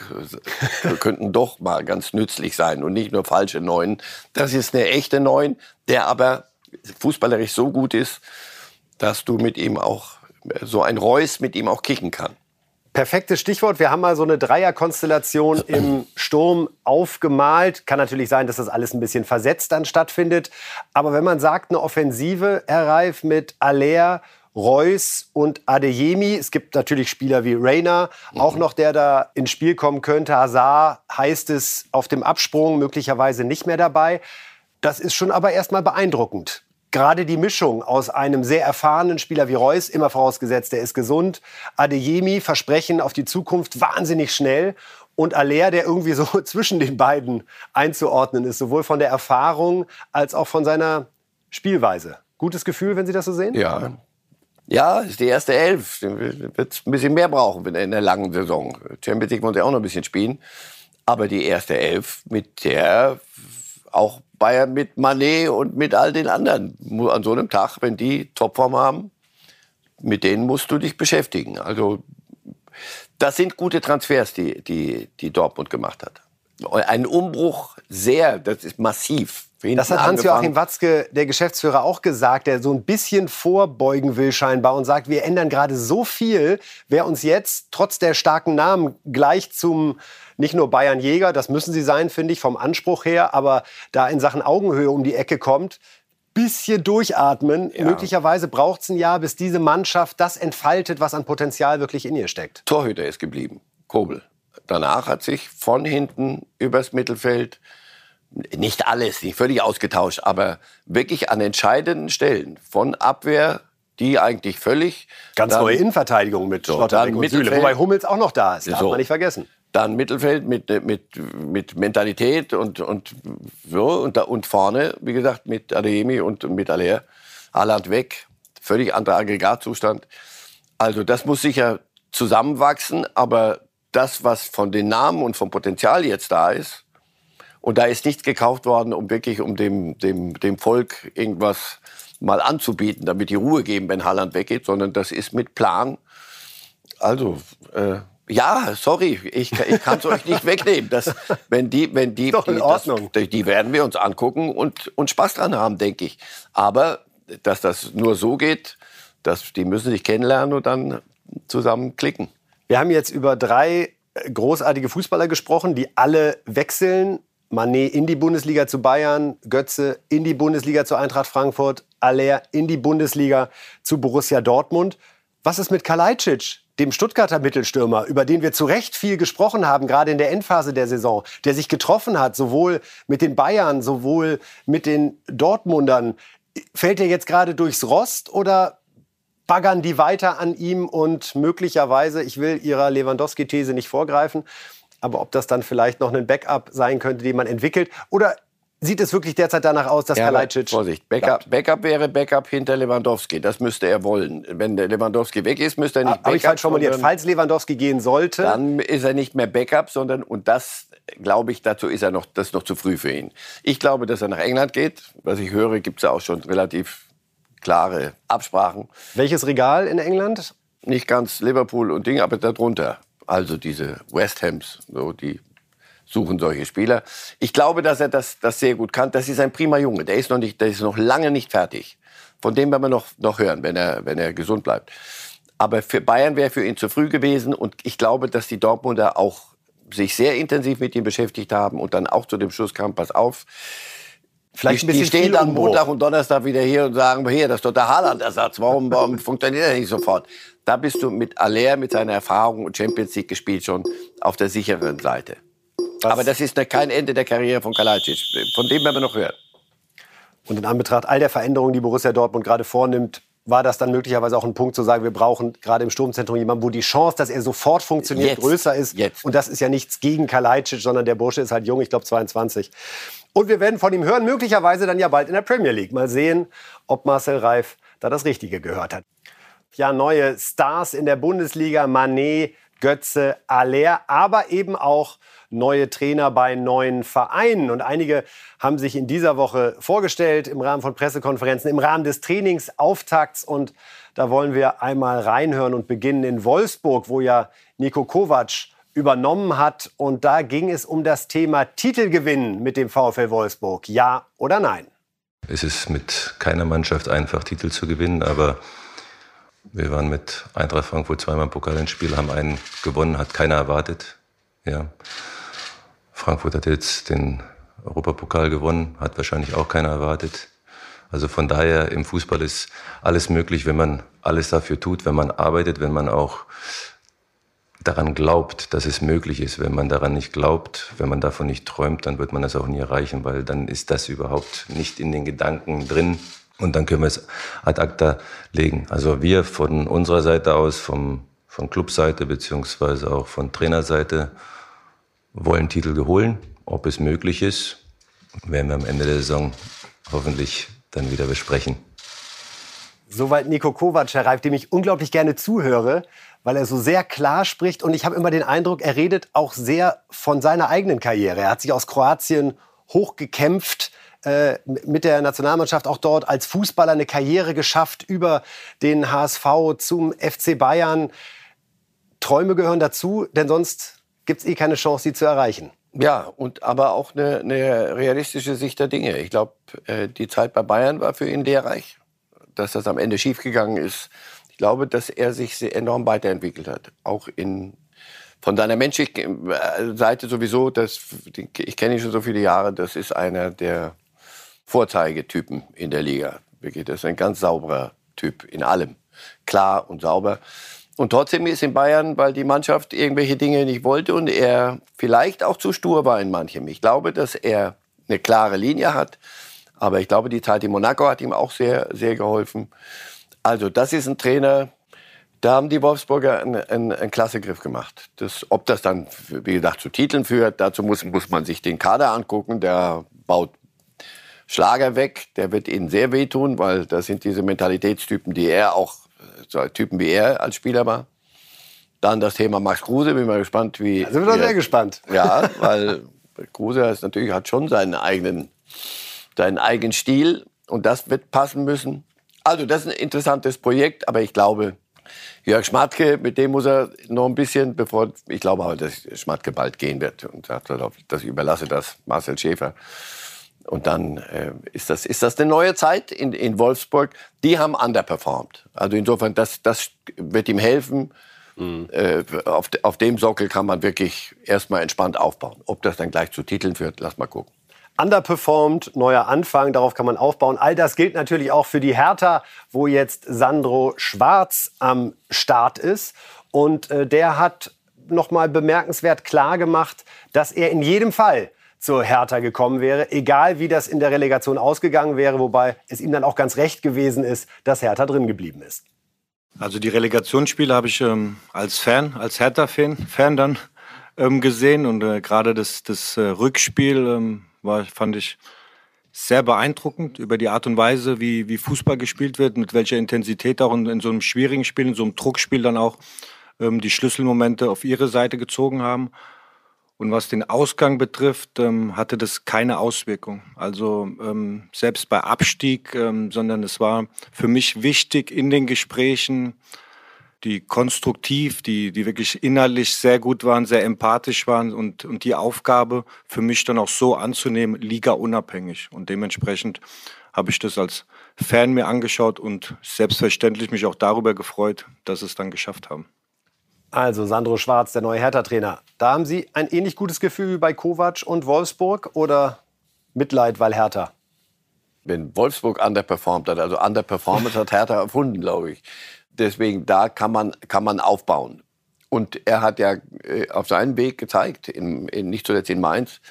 A: könnten doch mal ganz nützlich sein und nicht nur falsche Neun. Das ist eine echte Neun, der aber fußballerisch so gut ist, dass du mit ihm auch, so ein Reus mit ihm auch kicken kann.
B: Perfektes Stichwort. Wir haben mal so eine Dreierkonstellation im Sturm aufgemalt. Kann natürlich sein, dass das alles ein bisschen versetzt dann stattfindet. Aber wenn man sagt, eine Offensive, Herr Reif, mit Aller, Reus und Adeyemi. Es gibt natürlich Spieler wie Reina, mhm. auch noch der da ins Spiel kommen könnte. Hazard heißt es auf dem Absprung möglicherweise nicht mehr dabei. Das ist schon aber erstmal beeindruckend gerade die Mischung aus einem sehr erfahrenen Spieler wie Reus, immer vorausgesetzt, der ist gesund, Adeyemi, Versprechen auf die Zukunft, wahnsinnig schnell und Aller, der irgendwie so zwischen den beiden einzuordnen ist, sowohl von der Erfahrung als auch von seiner Spielweise. Gutes Gefühl, wenn Sie das so sehen?
A: Ja. Ja, ist die erste Elf. Wird ein bisschen mehr brauchen in der langen Saison. Champions League wollen sie auch noch ein bisschen spielen. Aber die erste Elf, mit der auch Bayern mit Manet und mit all den anderen. An so einem Tag, wenn die Topform haben, mit denen musst du dich beschäftigen. Also das sind gute Transfers, die, die, die Dortmund gemacht hat. Ein Umbruch sehr, das ist massiv.
B: Das hat Hans-Joachim Watzke, der Geschäftsführer, auch gesagt, der so ein bisschen vorbeugen will scheinbar und sagt, wir ändern gerade so viel, wer uns jetzt trotz der starken Namen gleich zum nicht nur Bayern Jäger, das müssen sie sein, finde ich, vom Anspruch her, aber da in Sachen Augenhöhe um die Ecke kommt, bisschen durchatmen. Ja. Möglicherweise braucht es ein Jahr, bis diese Mannschaft das entfaltet, was an Potenzial wirklich in ihr steckt.
A: Torhüter ist geblieben, Kobel. Danach hat sich von hinten übers Mittelfeld nicht alles, nicht völlig ausgetauscht, aber wirklich an entscheidenden Stellen von Abwehr die eigentlich völlig
B: ganz neue Innenverteidigung mit so, Schlotterbeck und Süle, wobei Hummels auch noch da ist, darf so. man nicht vergessen
A: dann Mittelfeld mit, mit, mit Mentalität und, und, so, und, und vorne, wie gesagt, mit Adeyemi und mit Aller. Haaland weg, völlig anderer Aggregatzustand. Also das muss sicher zusammenwachsen, aber das, was von den Namen und vom Potenzial jetzt da ist, und da ist nichts gekauft worden, um wirklich um dem, dem, dem Volk irgendwas mal anzubieten, damit die Ruhe geben, wenn Haaland weggeht, sondern das ist mit Plan. Also äh, ja, sorry, ich, ich kann es euch nicht wegnehmen. Das, wenn die, wenn die,
B: Doch in
A: die,
B: Ordnung.
A: Das, die werden wir uns angucken und, und Spaß dran haben, denke ich. Aber dass das nur so geht, dass die müssen sich kennenlernen und dann zusammen klicken.
B: Wir haben jetzt über drei großartige Fußballer gesprochen, die alle wechseln. Manet in die Bundesliga zu Bayern, Götze in die Bundesliga zu Eintracht Frankfurt, Aller in die Bundesliga zu Borussia Dortmund. Was ist mit Kalajdzic? dem Stuttgarter Mittelstürmer, über den wir zu Recht viel gesprochen haben, gerade in der Endphase der Saison, der sich getroffen hat, sowohl mit den Bayern, sowohl mit den Dortmundern. Fällt er jetzt gerade durchs Rost oder baggern die weiter an ihm und möglicherweise, ich will Ihrer Lewandowski-These nicht vorgreifen, aber ob das dann vielleicht noch ein Backup sein könnte, den man entwickelt, oder sieht es wirklich derzeit danach aus, dass ja, Kalajdzic...
A: Vorsicht, Backup, Backup, wäre Backup hinter Lewandowski. Das müsste er wollen. Wenn der Lewandowski weg ist, müsste er nicht
B: ah, Aber Backup... Aber ich formuliert, falls Lewandowski gehen sollte...
A: Dann ist er nicht mehr Backup, sondern... Und das, glaube ich, dazu ist er noch, das ist noch zu früh für ihn. Ich glaube, dass er nach England geht. Was ich höre, gibt es ja auch schon relativ klare Absprachen.
B: Welches Regal in England?
A: Nicht ganz Liverpool und Ding, aber darunter. Also diese West Hams, so die suchen solche Spieler. Ich glaube, dass er das, das sehr gut kann. Das ist ein prima Junge. Der ist noch nicht, der ist noch lange nicht fertig. Von dem werden wir noch, noch hören, wenn er, wenn er gesund bleibt. Aber für Bayern wäre für ihn zu früh gewesen. Und ich glaube, dass die Dortmunder auch sich sehr intensiv mit ihm beschäftigt haben und dann auch zu dem Schluss kam, pass auf, Vielleicht die, die stehen dann Montag und Donnerstag wieder hier und sagen, hier, das ist doch der Haaland-Ersatz. Warum, warum funktioniert er nicht sofort? Da bist du mit Aller, mit seiner Erfahrung und Champions League gespielt schon auf der sicheren Seite. Was? Aber das ist kein Ende der Karriere von Kalajdzic. Von dem werden wir noch hören.
B: Und in Anbetracht all der Veränderungen, die Borussia Dortmund gerade vornimmt, war das dann möglicherweise auch ein Punkt zu sagen, wir brauchen gerade im Sturmzentrum jemanden, wo die Chance, dass er sofort funktioniert, Jetzt. größer ist.
A: Jetzt.
B: Und das ist ja nichts gegen Kalajdzic, sondern der Bursche ist halt jung, ich glaube 22. Und wir werden von ihm hören, möglicherweise dann ja bald in der Premier League. Mal sehen, ob Marcel Reif da das Richtige gehört hat. Ja, neue Stars in der Bundesliga, Manet, Götze Aller, aber eben auch neue Trainer bei neuen Vereinen. Und einige haben sich in dieser Woche vorgestellt im Rahmen von Pressekonferenzen, im Rahmen des Trainingsauftakts. Und da wollen wir einmal reinhören und beginnen in Wolfsburg, wo ja Nico Kovac übernommen hat. Und da ging es um das Thema Titelgewinn mit dem VfL Wolfsburg. Ja oder nein?
G: Es ist mit keiner Mannschaft einfach, Titel zu gewinnen, aber wir waren mit Eintracht Frankfurt zweimal im Pokalendspiel, haben einen gewonnen, hat keiner erwartet. Ja. Frankfurt hat jetzt den Europapokal gewonnen, hat wahrscheinlich auch keiner erwartet. Also von daher im Fußball ist alles möglich, wenn man alles dafür tut, wenn man arbeitet, wenn man auch daran glaubt, dass es möglich ist. Wenn man daran nicht glaubt, wenn man davon nicht träumt, dann wird man das auch nie erreichen, weil dann ist das überhaupt nicht in den Gedanken drin. Und dann können wir es ad acta legen. Also wir von unserer Seite aus, vom, von Clubseite beziehungsweise auch von Trainerseite, wollen Titel geholen. Ob es möglich ist, werden wir am Ende der Saison hoffentlich dann wieder besprechen.
B: Soweit Nico Kovac, Herr Reif, dem ich unglaublich gerne zuhöre, weil er so sehr klar spricht. Und ich habe immer den Eindruck, er redet auch sehr von seiner eigenen Karriere. Er hat sich aus Kroatien hochgekämpft, äh, mit der Nationalmannschaft auch dort als Fußballer eine Karriere geschafft über den HSV zum FC Bayern. Träume gehören dazu, denn sonst gibt es eh keine Chance, sie zu erreichen.
A: Ja, und aber auch eine, eine realistische Sicht der Dinge. Ich glaube, äh, die Zeit bei Bayern war für ihn lehrreich. Dass das am Ende schiefgegangen ist, ich glaube, dass er sich enorm weiterentwickelt hat. Auch in, von seiner menschlichen äh, Seite sowieso. Das, ich kenne ihn schon so viele Jahre. Das ist einer der Vorzeigetypen in der Liga. Wirklich, das ist ein ganz sauberer Typ in allem. Klar und sauber. Und trotzdem ist in Bayern, weil die Mannschaft irgendwelche Dinge nicht wollte und er vielleicht auch zu stur war in manchem. Ich glaube, dass er eine klare Linie hat. Aber ich glaube, die Zeit in Monaco hat ihm auch sehr, sehr geholfen. Also, das ist ein Trainer, da haben die Wolfsburger einen, einen, einen klasse Griff gemacht. Das, ob das dann, wie gesagt, zu Titeln führt, dazu muss, muss man sich den Kader angucken. Der baut Schlager weg, der wird ihnen sehr wehtun, weil das sind diese Mentalitätstypen, die er auch so Typen wie er als Spieler war. Dann das Thema Max Kruse, bin mal gespannt, wie.
B: Da sind wir doch sehr gespannt.
A: Ja, weil Kruse ist natürlich, hat schon seinen eigenen, seinen eigenen Stil und das wird passen müssen. Also, das ist ein interessantes Projekt, aber ich glaube, Jörg Schmatke, mit dem muss er noch ein bisschen, bevor, ich glaube aber, dass Schmatke bald gehen wird und sagt, das überlasse das Marcel Schäfer. Und dann äh, ist, das, ist das eine neue Zeit in, in Wolfsburg. Die haben underperformed. Also insofern, das, das wird ihm helfen. Mhm. Äh, auf, auf dem Sockel kann man wirklich erstmal entspannt aufbauen. Ob das dann gleich zu Titeln führt, lass mal gucken.
B: Underperformed, neuer Anfang, darauf kann man aufbauen. All das gilt natürlich auch für die Hertha, wo jetzt Sandro Schwarz am Start ist. Und äh, der hat nochmal bemerkenswert klar gemacht, dass er in jedem Fall zur Hertha gekommen wäre, egal wie das in der Relegation ausgegangen wäre, wobei es ihm dann auch ganz recht gewesen ist, dass Hertha drin geblieben ist.
H: Also die Relegationsspiele habe ich ähm, als Fan, als Hertha-Fan Fan dann ähm, gesehen und äh, gerade das, das äh, Rückspiel ähm, war, fand ich sehr beeindruckend über die Art und Weise, wie, wie Fußball gespielt wird, mit welcher Intensität auch in, in so einem schwierigen Spiel, in so einem Druckspiel dann auch ähm, die Schlüsselmomente auf ihre Seite gezogen haben. Und was den Ausgang betrifft, ähm, hatte das keine Auswirkung. Also ähm, selbst bei Abstieg, ähm, sondern es war für mich wichtig in den Gesprächen, die konstruktiv, die, die wirklich inhaltlich sehr gut waren, sehr empathisch waren und, und die Aufgabe für mich dann auch so anzunehmen, Liga unabhängig. Und dementsprechend habe ich das als Fan mir angeschaut und selbstverständlich mich auch darüber gefreut, dass es dann geschafft haben.
B: Also Sandro Schwarz, der neue Hertha-Trainer. Da haben Sie ein ähnlich gutes Gefühl wie bei Kovac und Wolfsburg oder Mitleid, weil Hertha?
A: Wenn Wolfsburg underperformt hat, also underperformance hat Hertha erfunden, glaube ich. Deswegen, da kann man, kann man aufbauen. Und er hat ja äh, auf seinen Weg gezeigt, in, in, nicht zuletzt in Mainz,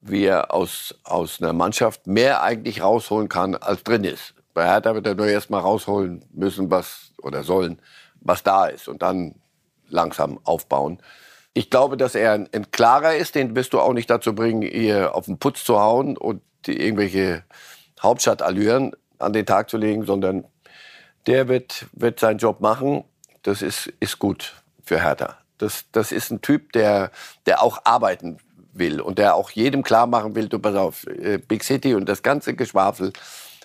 A: wie er aus, aus einer Mannschaft mehr eigentlich rausholen kann, als drin ist. Bei Hertha wird er nur erst mal rausholen müssen, was, oder sollen, was da ist. Und dann langsam aufbauen. Ich glaube, dass er ein, ein, klarer ist, den wirst du auch nicht dazu bringen, hier auf den Putz zu hauen und irgendwelche Hauptstadtallüren an den Tag zu legen, sondern der wird, wird seinen Job machen. Das ist, ist gut für Hertha. Das, das ist ein Typ, der, der auch arbeiten will und der auch jedem klar machen will, du pass auf, äh, Big City und das ganze Geschwafel,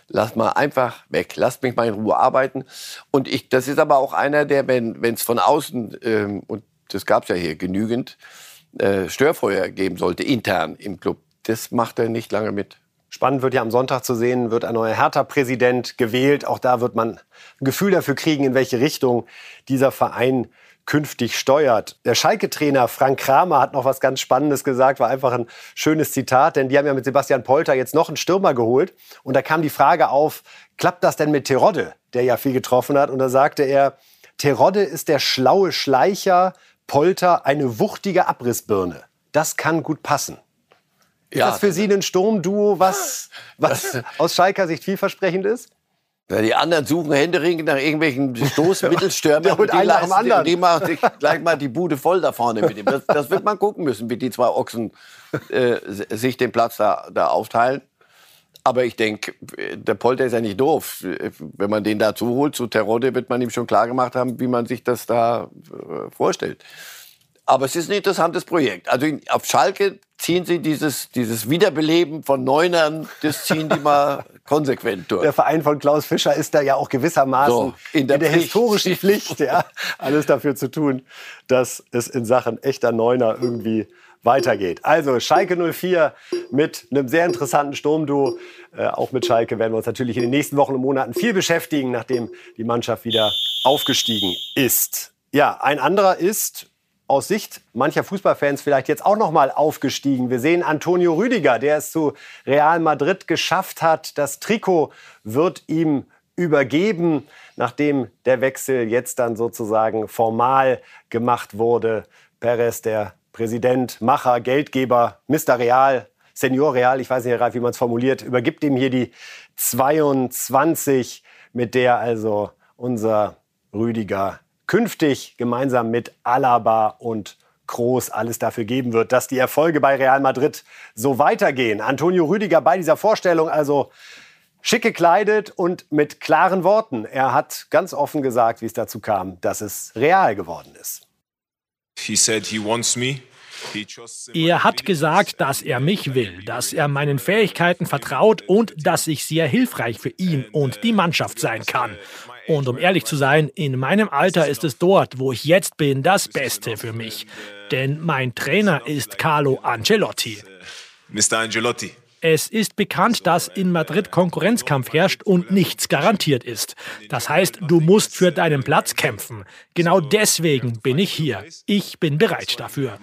A: lass mal einfach weg, lass mich mal in Ruhe arbeiten. Und ich, das ist aber auch einer, der, wenn es von außen, ähm, und das gab es ja hier genügend, äh, Störfeuer geben sollte, intern im Club, das macht er nicht lange mit.
B: Spannend wird ja am Sonntag zu sehen, wird ein neuer Hertha-Präsident gewählt. Auch da wird man ein Gefühl dafür kriegen, in welche Richtung dieser Verein künftig steuert. Der Schalke-Trainer Frank Kramer hat noch was ganz Spannendes gesagt, war einfach ein schönes Zitat, denn die haben ja mit Sebastian Polter jetzt noch einen Stürmer geholt. Und da kam die Frage auf, klappt das denn mit Terodde, der ja viel getroffen hat? Und da sagte er, Terodde ist der schlaue Schleicher, Polter eine wuchtige Abrissbirne. Das kann gut passen. Ist ja, das für Sie ein Sturmduo, was, was aus Schalker Sicht vielversprechend ist?
A: Ja, die anderen suchen händeringend nach irgendwelchen Stoßmittelstürmern.
B: Der holt einen nach dem anderen.
A: Die machen sich gleich mal die Bude voll da vorne mit ihm. Das, das wird man gucken müssen, wie die zwei Ochsen äh, sich den Platz da, da aufteilen. Aber ich denke, der Polter ist ja nicht doof. Wenn man den dazu holt, zu Terodde, wird man ihm schon klar gemacht haben, wie man sich das da äh, vorstellt. Aber es ist ein interessantes Projekt. Also auf Schalke ziehen sie dieses, dieses Wiederbeleben von Neunern, das ziehen die mal konsequent durch.
B: Der Verein von Klaus Fischer ist da ja auch gewissermaßen so, in der, in der historischen Pflicht, ja, alles dafür zu tun, dass es in Sachen echter Neuner irgendwie weitergeht. Also Schalke 04 mit einem sehr interessanten Sturmduo. Äh, auch mit Schalke werden wir uns natürlich in den nächsten Wochen und Monaten viel beschäftigen, nachdem die Mannschaft wieder aufgestiegen ist. Ja, ein anderer ist aus Sicht mancher Fußballfans vielleicht jetzt auch noch mal aufgestiegen. Wir sehen Antonio Rüdiger, der es zu Real Madrid geschafft hat. Das Trikot wird ihm übergeben, nachdem der Wechsel jetzt dann sozusagen formal gemacht wurde. Perez, der Präsident, Macher, Geldgeber, Mr. Real, Senior Real, ich weiß nicht, Ralf, wie man es formuliert, übergibt ihm hier die 22, mit der also unser Rüdiger künftig gemeinsam mit Alaba und Groß alles dafür geben wird, dass die Erfolge bei Real Madrid so weitergehen. Antonio Rüdiger bei dieser Vorstellung also schick gekleidet und mit klaren Worten. Er hat ganz offen gesagt, wie es dazu kam, dass es real geworden ist.
I: Er hat gesagt, dass er mich will, dass er meinen Fähigkeiten vertraut und dass ich sehr hilfreich für ihn und die Mannschaft sein kann. Und um ehrlich zu sein, in meinem Alter ist es dort, wo ich jetzt bin, das Beste für mich. Denn mein Trainer ist Carlo Ancelotti. Mr. Angelotti. Es ist bekannt, dass in Madrid Konkurrenzkampf herrscht und nichts garantiert ist. Das heißt, du musst für deinen Platz kämpfen. Genau deswegen bin ich hier. Ich bin bereit dafür.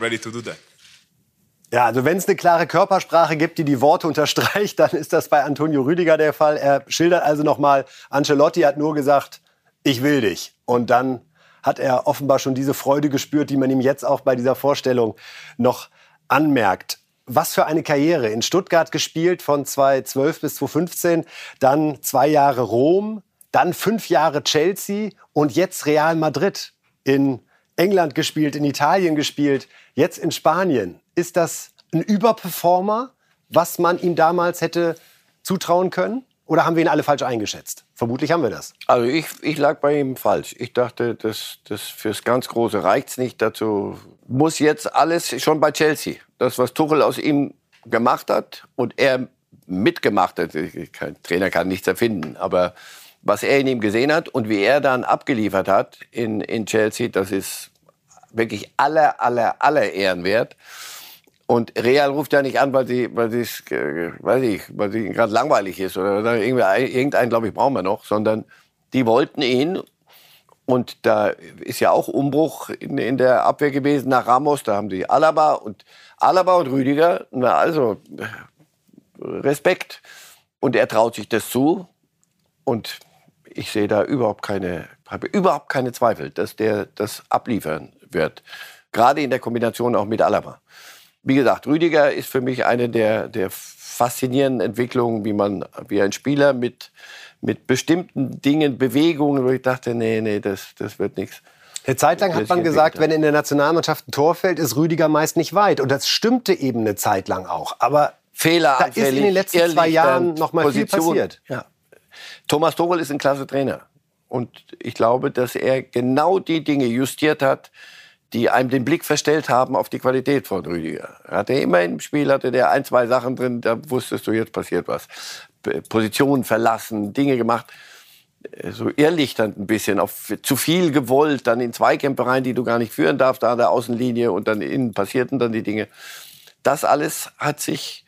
B: Ja, also wenn es eine klare Körpersprache gibt, die die Worte unterstreicht, dann ist das bei Antonio Rüdiger der Fall. Er schildert also nochmal, Ancelotti hat nur gesagt, ich will dich. Und dann hat er offenbar schon diese Freude gespürt, die man ihm jetzt auch bei dieser Vorstellung noch anmerkt. Was für eine Karriere. In Stuttgart gespielt von 2012 bis 2015, dann zwei Jahre Rom, dann fünf Jahre Chelsea und jetzt Real Madrid. In England gespielt, in Italien gespielt, jetzt in Spanien. Ist das ein Überperformer, was man ihm damals hätte zutrauen können? Oder haben wir ihn alle falsch eingeschätzt? Vermutlich haben wir das.
A: Also ich, ich lag bei ihm falsch. Ich dachte, das, das fürs ganz Große reicht's nicht. Dazu muss jetzt alles schon bei Chelsea. Das, was Tuchel aus ihm gemacht hat und er mitgemacht hat. Kein Trainer kann nichts erfinden, aber was er in ihm gesehen hat und wie er dann abgeliefert hat in, in Chelsea, das ist wirklich aller, aller, aller Ehren wert. Und Real ruft ja nicht an, weil sie, weil sie, äh, weiß ich, weil sie gerade langweilig ist oder irgendeinen, glaube ich, brauchen wir noch, sondern die wollten ihn. Und da ist ja auch Umbruch in, in der Abwehr gewesen nach Ramos. Da haben sie Alaba und Alaba und Rüdiger. Na also Respekt. Und er traut sich das zu. Und ich sehe da überhaupt keine, habe überhaupt keine Zweifel, dass der das abliefern wird. Gerade in der Kombination auch mit Alaba. Wie gesagt, Rüdiger ist für mich eine der, der faszinierenden Entwicklungen, wie man, wie ein Spieler mit, mit bestimmten Dingen, Bewegungen, wo ich dachte, nee, nee, das, das wird nichts.
B: Eine Zeit lang hat man gesagt, wenn in der Nationalmannschaft ein Tor fällt, ist Rüdiger meist nicht weit. Und das stimmte eben eine Zeit lang auch. Aber
A: Fehler
B: da ist in den letzten zwei Jahren noch mal viel passiert.
A: Ja. Thomas Tuchel ist ein klasse Trainer. Und ich glaube, dass er genau die Dinge justiert hat, die einem den Blick verstellt haben auf die Qualität von Rüdiger. Er hatte immer im Spiel hatte der ein, zwei Sachen drin, da wusstest du, jetzt passiert was. Positionen verlassen, Dinge gemacht, äh, so irrlichternd ein bisschen, auf zu viel gewollt, dann in Zweikämpfe rein, die du gar nicht führen darfst, da an der Außenlinie und dann innen passierten dann die Dinge. Das alles hat sich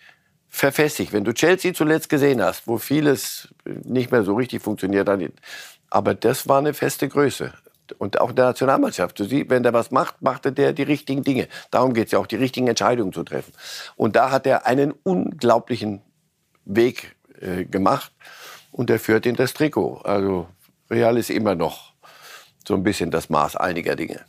A: verfestigt. Wenn du Chelsea zuletzt gesehen hast, wo vieles nicht mehr so richtig funktioniert, aber das war eine feste Größe. Und auch in der Nationalmannschaft. Siehst, wenn der was macht, macht der die richtigen Dinge. Darum geht es ja auch, die richtigen Entscheidungen zu treffen. Und da hat er einen unglaublichen Weg äh, gemacht. Und er führt in das Trikot. Also Real ist immer noch so ein bisschen das Maß einiger Dinge.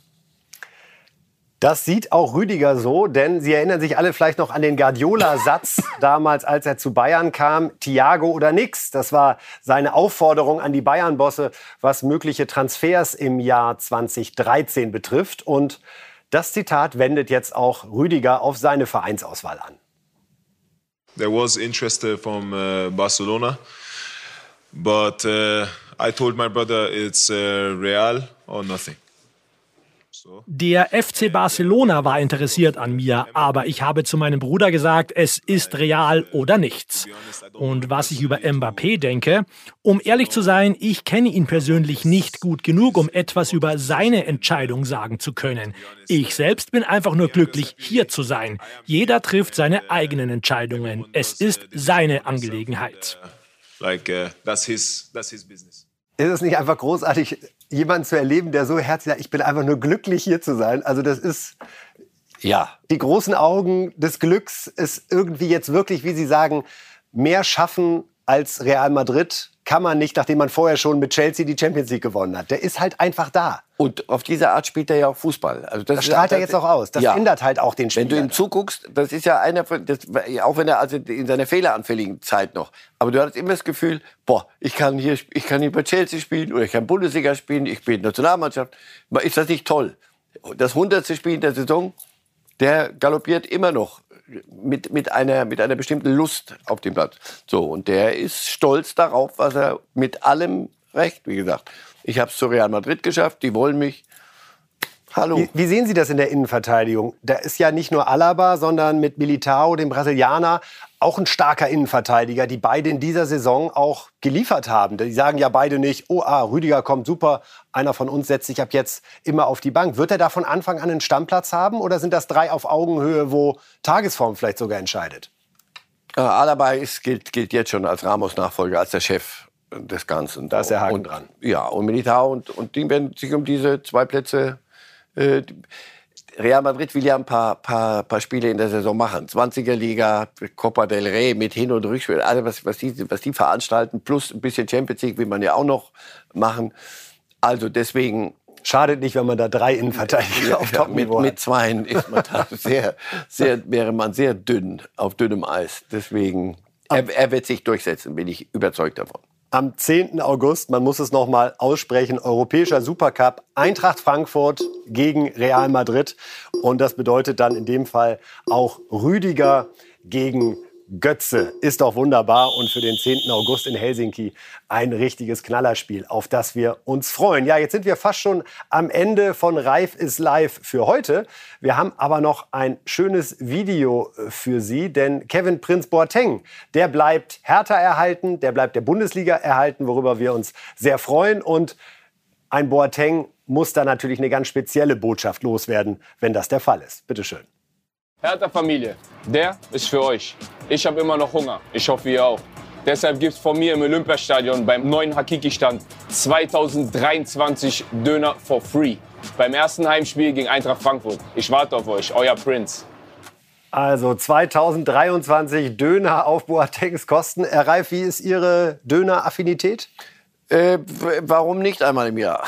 B: Das sieht auch Rüdiger so, denn Sie erinnern sich alle vielleicht noch an den Guardiola-Satz damals, als er zu Bayern kam, Thiago oder nix. Das war seine Aufforderung an die Bayern-Bosse, was mögliche Transfers im Jahr 2013 betrifft. Und das Zitat wendet jetzt auch Rüdiger auf seine Vereinsauswahl an.
J: There was interest uh, from uh, Barcelona, but uh, I told my brother it's uh, Real or nothing.
I: Der FC Barcelona war interessiert an mir, aber ich habe zu meinem Bruder gesagt, es ist real oder nichts. Und was ich über Mbappé denke, um ehrlich zu sein, ich kenne ihn persönlich nicht gut genug, um etwas über seine Entscheidung sagen zu können. Ich selbst bin einfach nur glücklich, hier zu sein. Jeder trifft seine eigenen Entscheidungen. Es ist seine Angelegenheit.
J: Like, uh, that's his, that's his business.
B: Ist es nicht einfach großartig, jemanden zu erleben, der so herzlich sagt, ich bin einfach nur glücklich hier zu sein. Also das ist ja die großen Augen des Glücks ist irgendwie jetzt wirklich, wie Sie sagen, mehr schaffen als Real Madrid kann man nicht, nachdem man vorher schon mit Chelsea die Champions League gewonnen hat. Der ist halt einfach da.
A: Und auf diese Art spielt er ja auch Fußball.
B: Also das, das strahlt er jetzt auch aus. Das ja. ändert halt auch den Spiel.
A: Wenn du ihm zuguckst, das ist ja einer von, das, auch wenn er also in seiner fehleranfälligen Zeit noch, aber du hattest immer das Gefühl, boah, ich kann hier, ich kann hier bei Chelsea spielen oder ich kann Bundesliga spielen, ich spiele Nationalmannschaft. Ist das nicht toll? Das hundertste Spiel in der Saison, der galoppiert immer noch mit, mit, einer, mit einer bestimmten Lust auf dem Platz. So, und der ist stolz darauf, was er mit allem recht, wie gesagt. Ich habe es zu Real Madrid geschafft, die wollen mich. Hallo.
B: Wie, wie, sehen Sie das in der Innenverteidigung? Da ist ja nicht nur Alaba, sondern mit Militao, dem Brasilianer, auch ein starker Innenverteidiger, die beide in dieser Saison auch geliefert haben. Die sagen ja beide nicht, oh, ah, Rüdiger kommt super, einer von uns setzt sich ab jetzt immer auf die Bank. Wird er da von Anfang an einen Stammplatz haben oder sind das drei auf Augenhöhe, wo Tagesform vielleicht sogar entscheidet?
A: Äh, Alaba ist, gilt, gilt jetzt schon als Ramos-Nachfolger, als der Chef des Ganzen.
B: Da ist der Haken
A: und,
B: dran.
A: Ja, und Militao und, und die werden sich um diese zwei Plätze äh, Real Madrid will ja ein paar, paar, paar Spiele in der Saison machen. 20er Liga, Copa del Rey mit Hin- und Rückspiel, alles, was, was, die, was die veranstalten, plus ein bisschen Champions League will man ja auch noch machen. Also deswegen.
B: Schadet nicht, wenn man da drei Innenverteidiger ja, auf
A: ja, mit, mit zweien ist man da sehr, sehr, wäre man sehr dünn, auf dünnem Eis. Deswegen, er, er wird sich durchsetzen, bin ich überzeugt davon
B: am 10. August, man muss es noch mal aussprechen, Europäischer Supercup, Eintracht Frankfurt gegen Real Madrid. Und das bedeutet dann in dem Fall auch Rüdiger gegen Götze ist doch wunderbar und für den 10. August in Helsinki ein richtiges Knallerspiel, auf das wir uns freuen. Ja, jetzt sind wir fast schon am Ende von Reif ist live für heute. Wir haben aber noch ein schönes Video äh, für Sie, denn Kevin Prinz Boateng, der bleibt Hertha erhalten, der bleibt der Bundesliga erhalten, worüber wir uns sehr freuen und ein Boateng muss da natürlich eine ganz spezielle Botschaft loswerden, wenn das der Fall ist. Bitte schön.
K: Hertha Familie, der ist für euch. Ich habe immer noch Hunger. Ich hoffe, ihr auch. Deshalb gibt es von mir im Olympiastadion beim neuen Hakiki-Stand 2023 Döner for free. Beim ersten Heimspiel gegen Eintracht Frankfurt. Ich warte auf euch, euer Prinz.
B: Also 2023 Döner auf Boatengs Kosten. Herr Reif, wie ist Ihre Döner-Affinität?
A: Äh, warum nicht einmal im Jahr?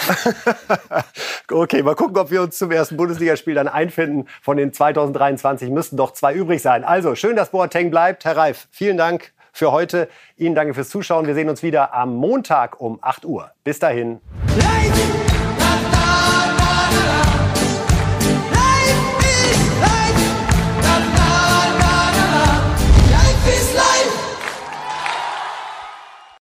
B: okay, mal gucken, ob wir uns zum ersten Bundesligaspiel dann einfinden. Von den 2023 müssten doch zwei übrig sein. Also, schön, dass Boateng bleibt. Herr Reif, vielen Dank für heute. Ihnen danke fürs Zuschauen. Wir sehen uns wieder am Montag um 8 Uhr. Bis dahin. Leid!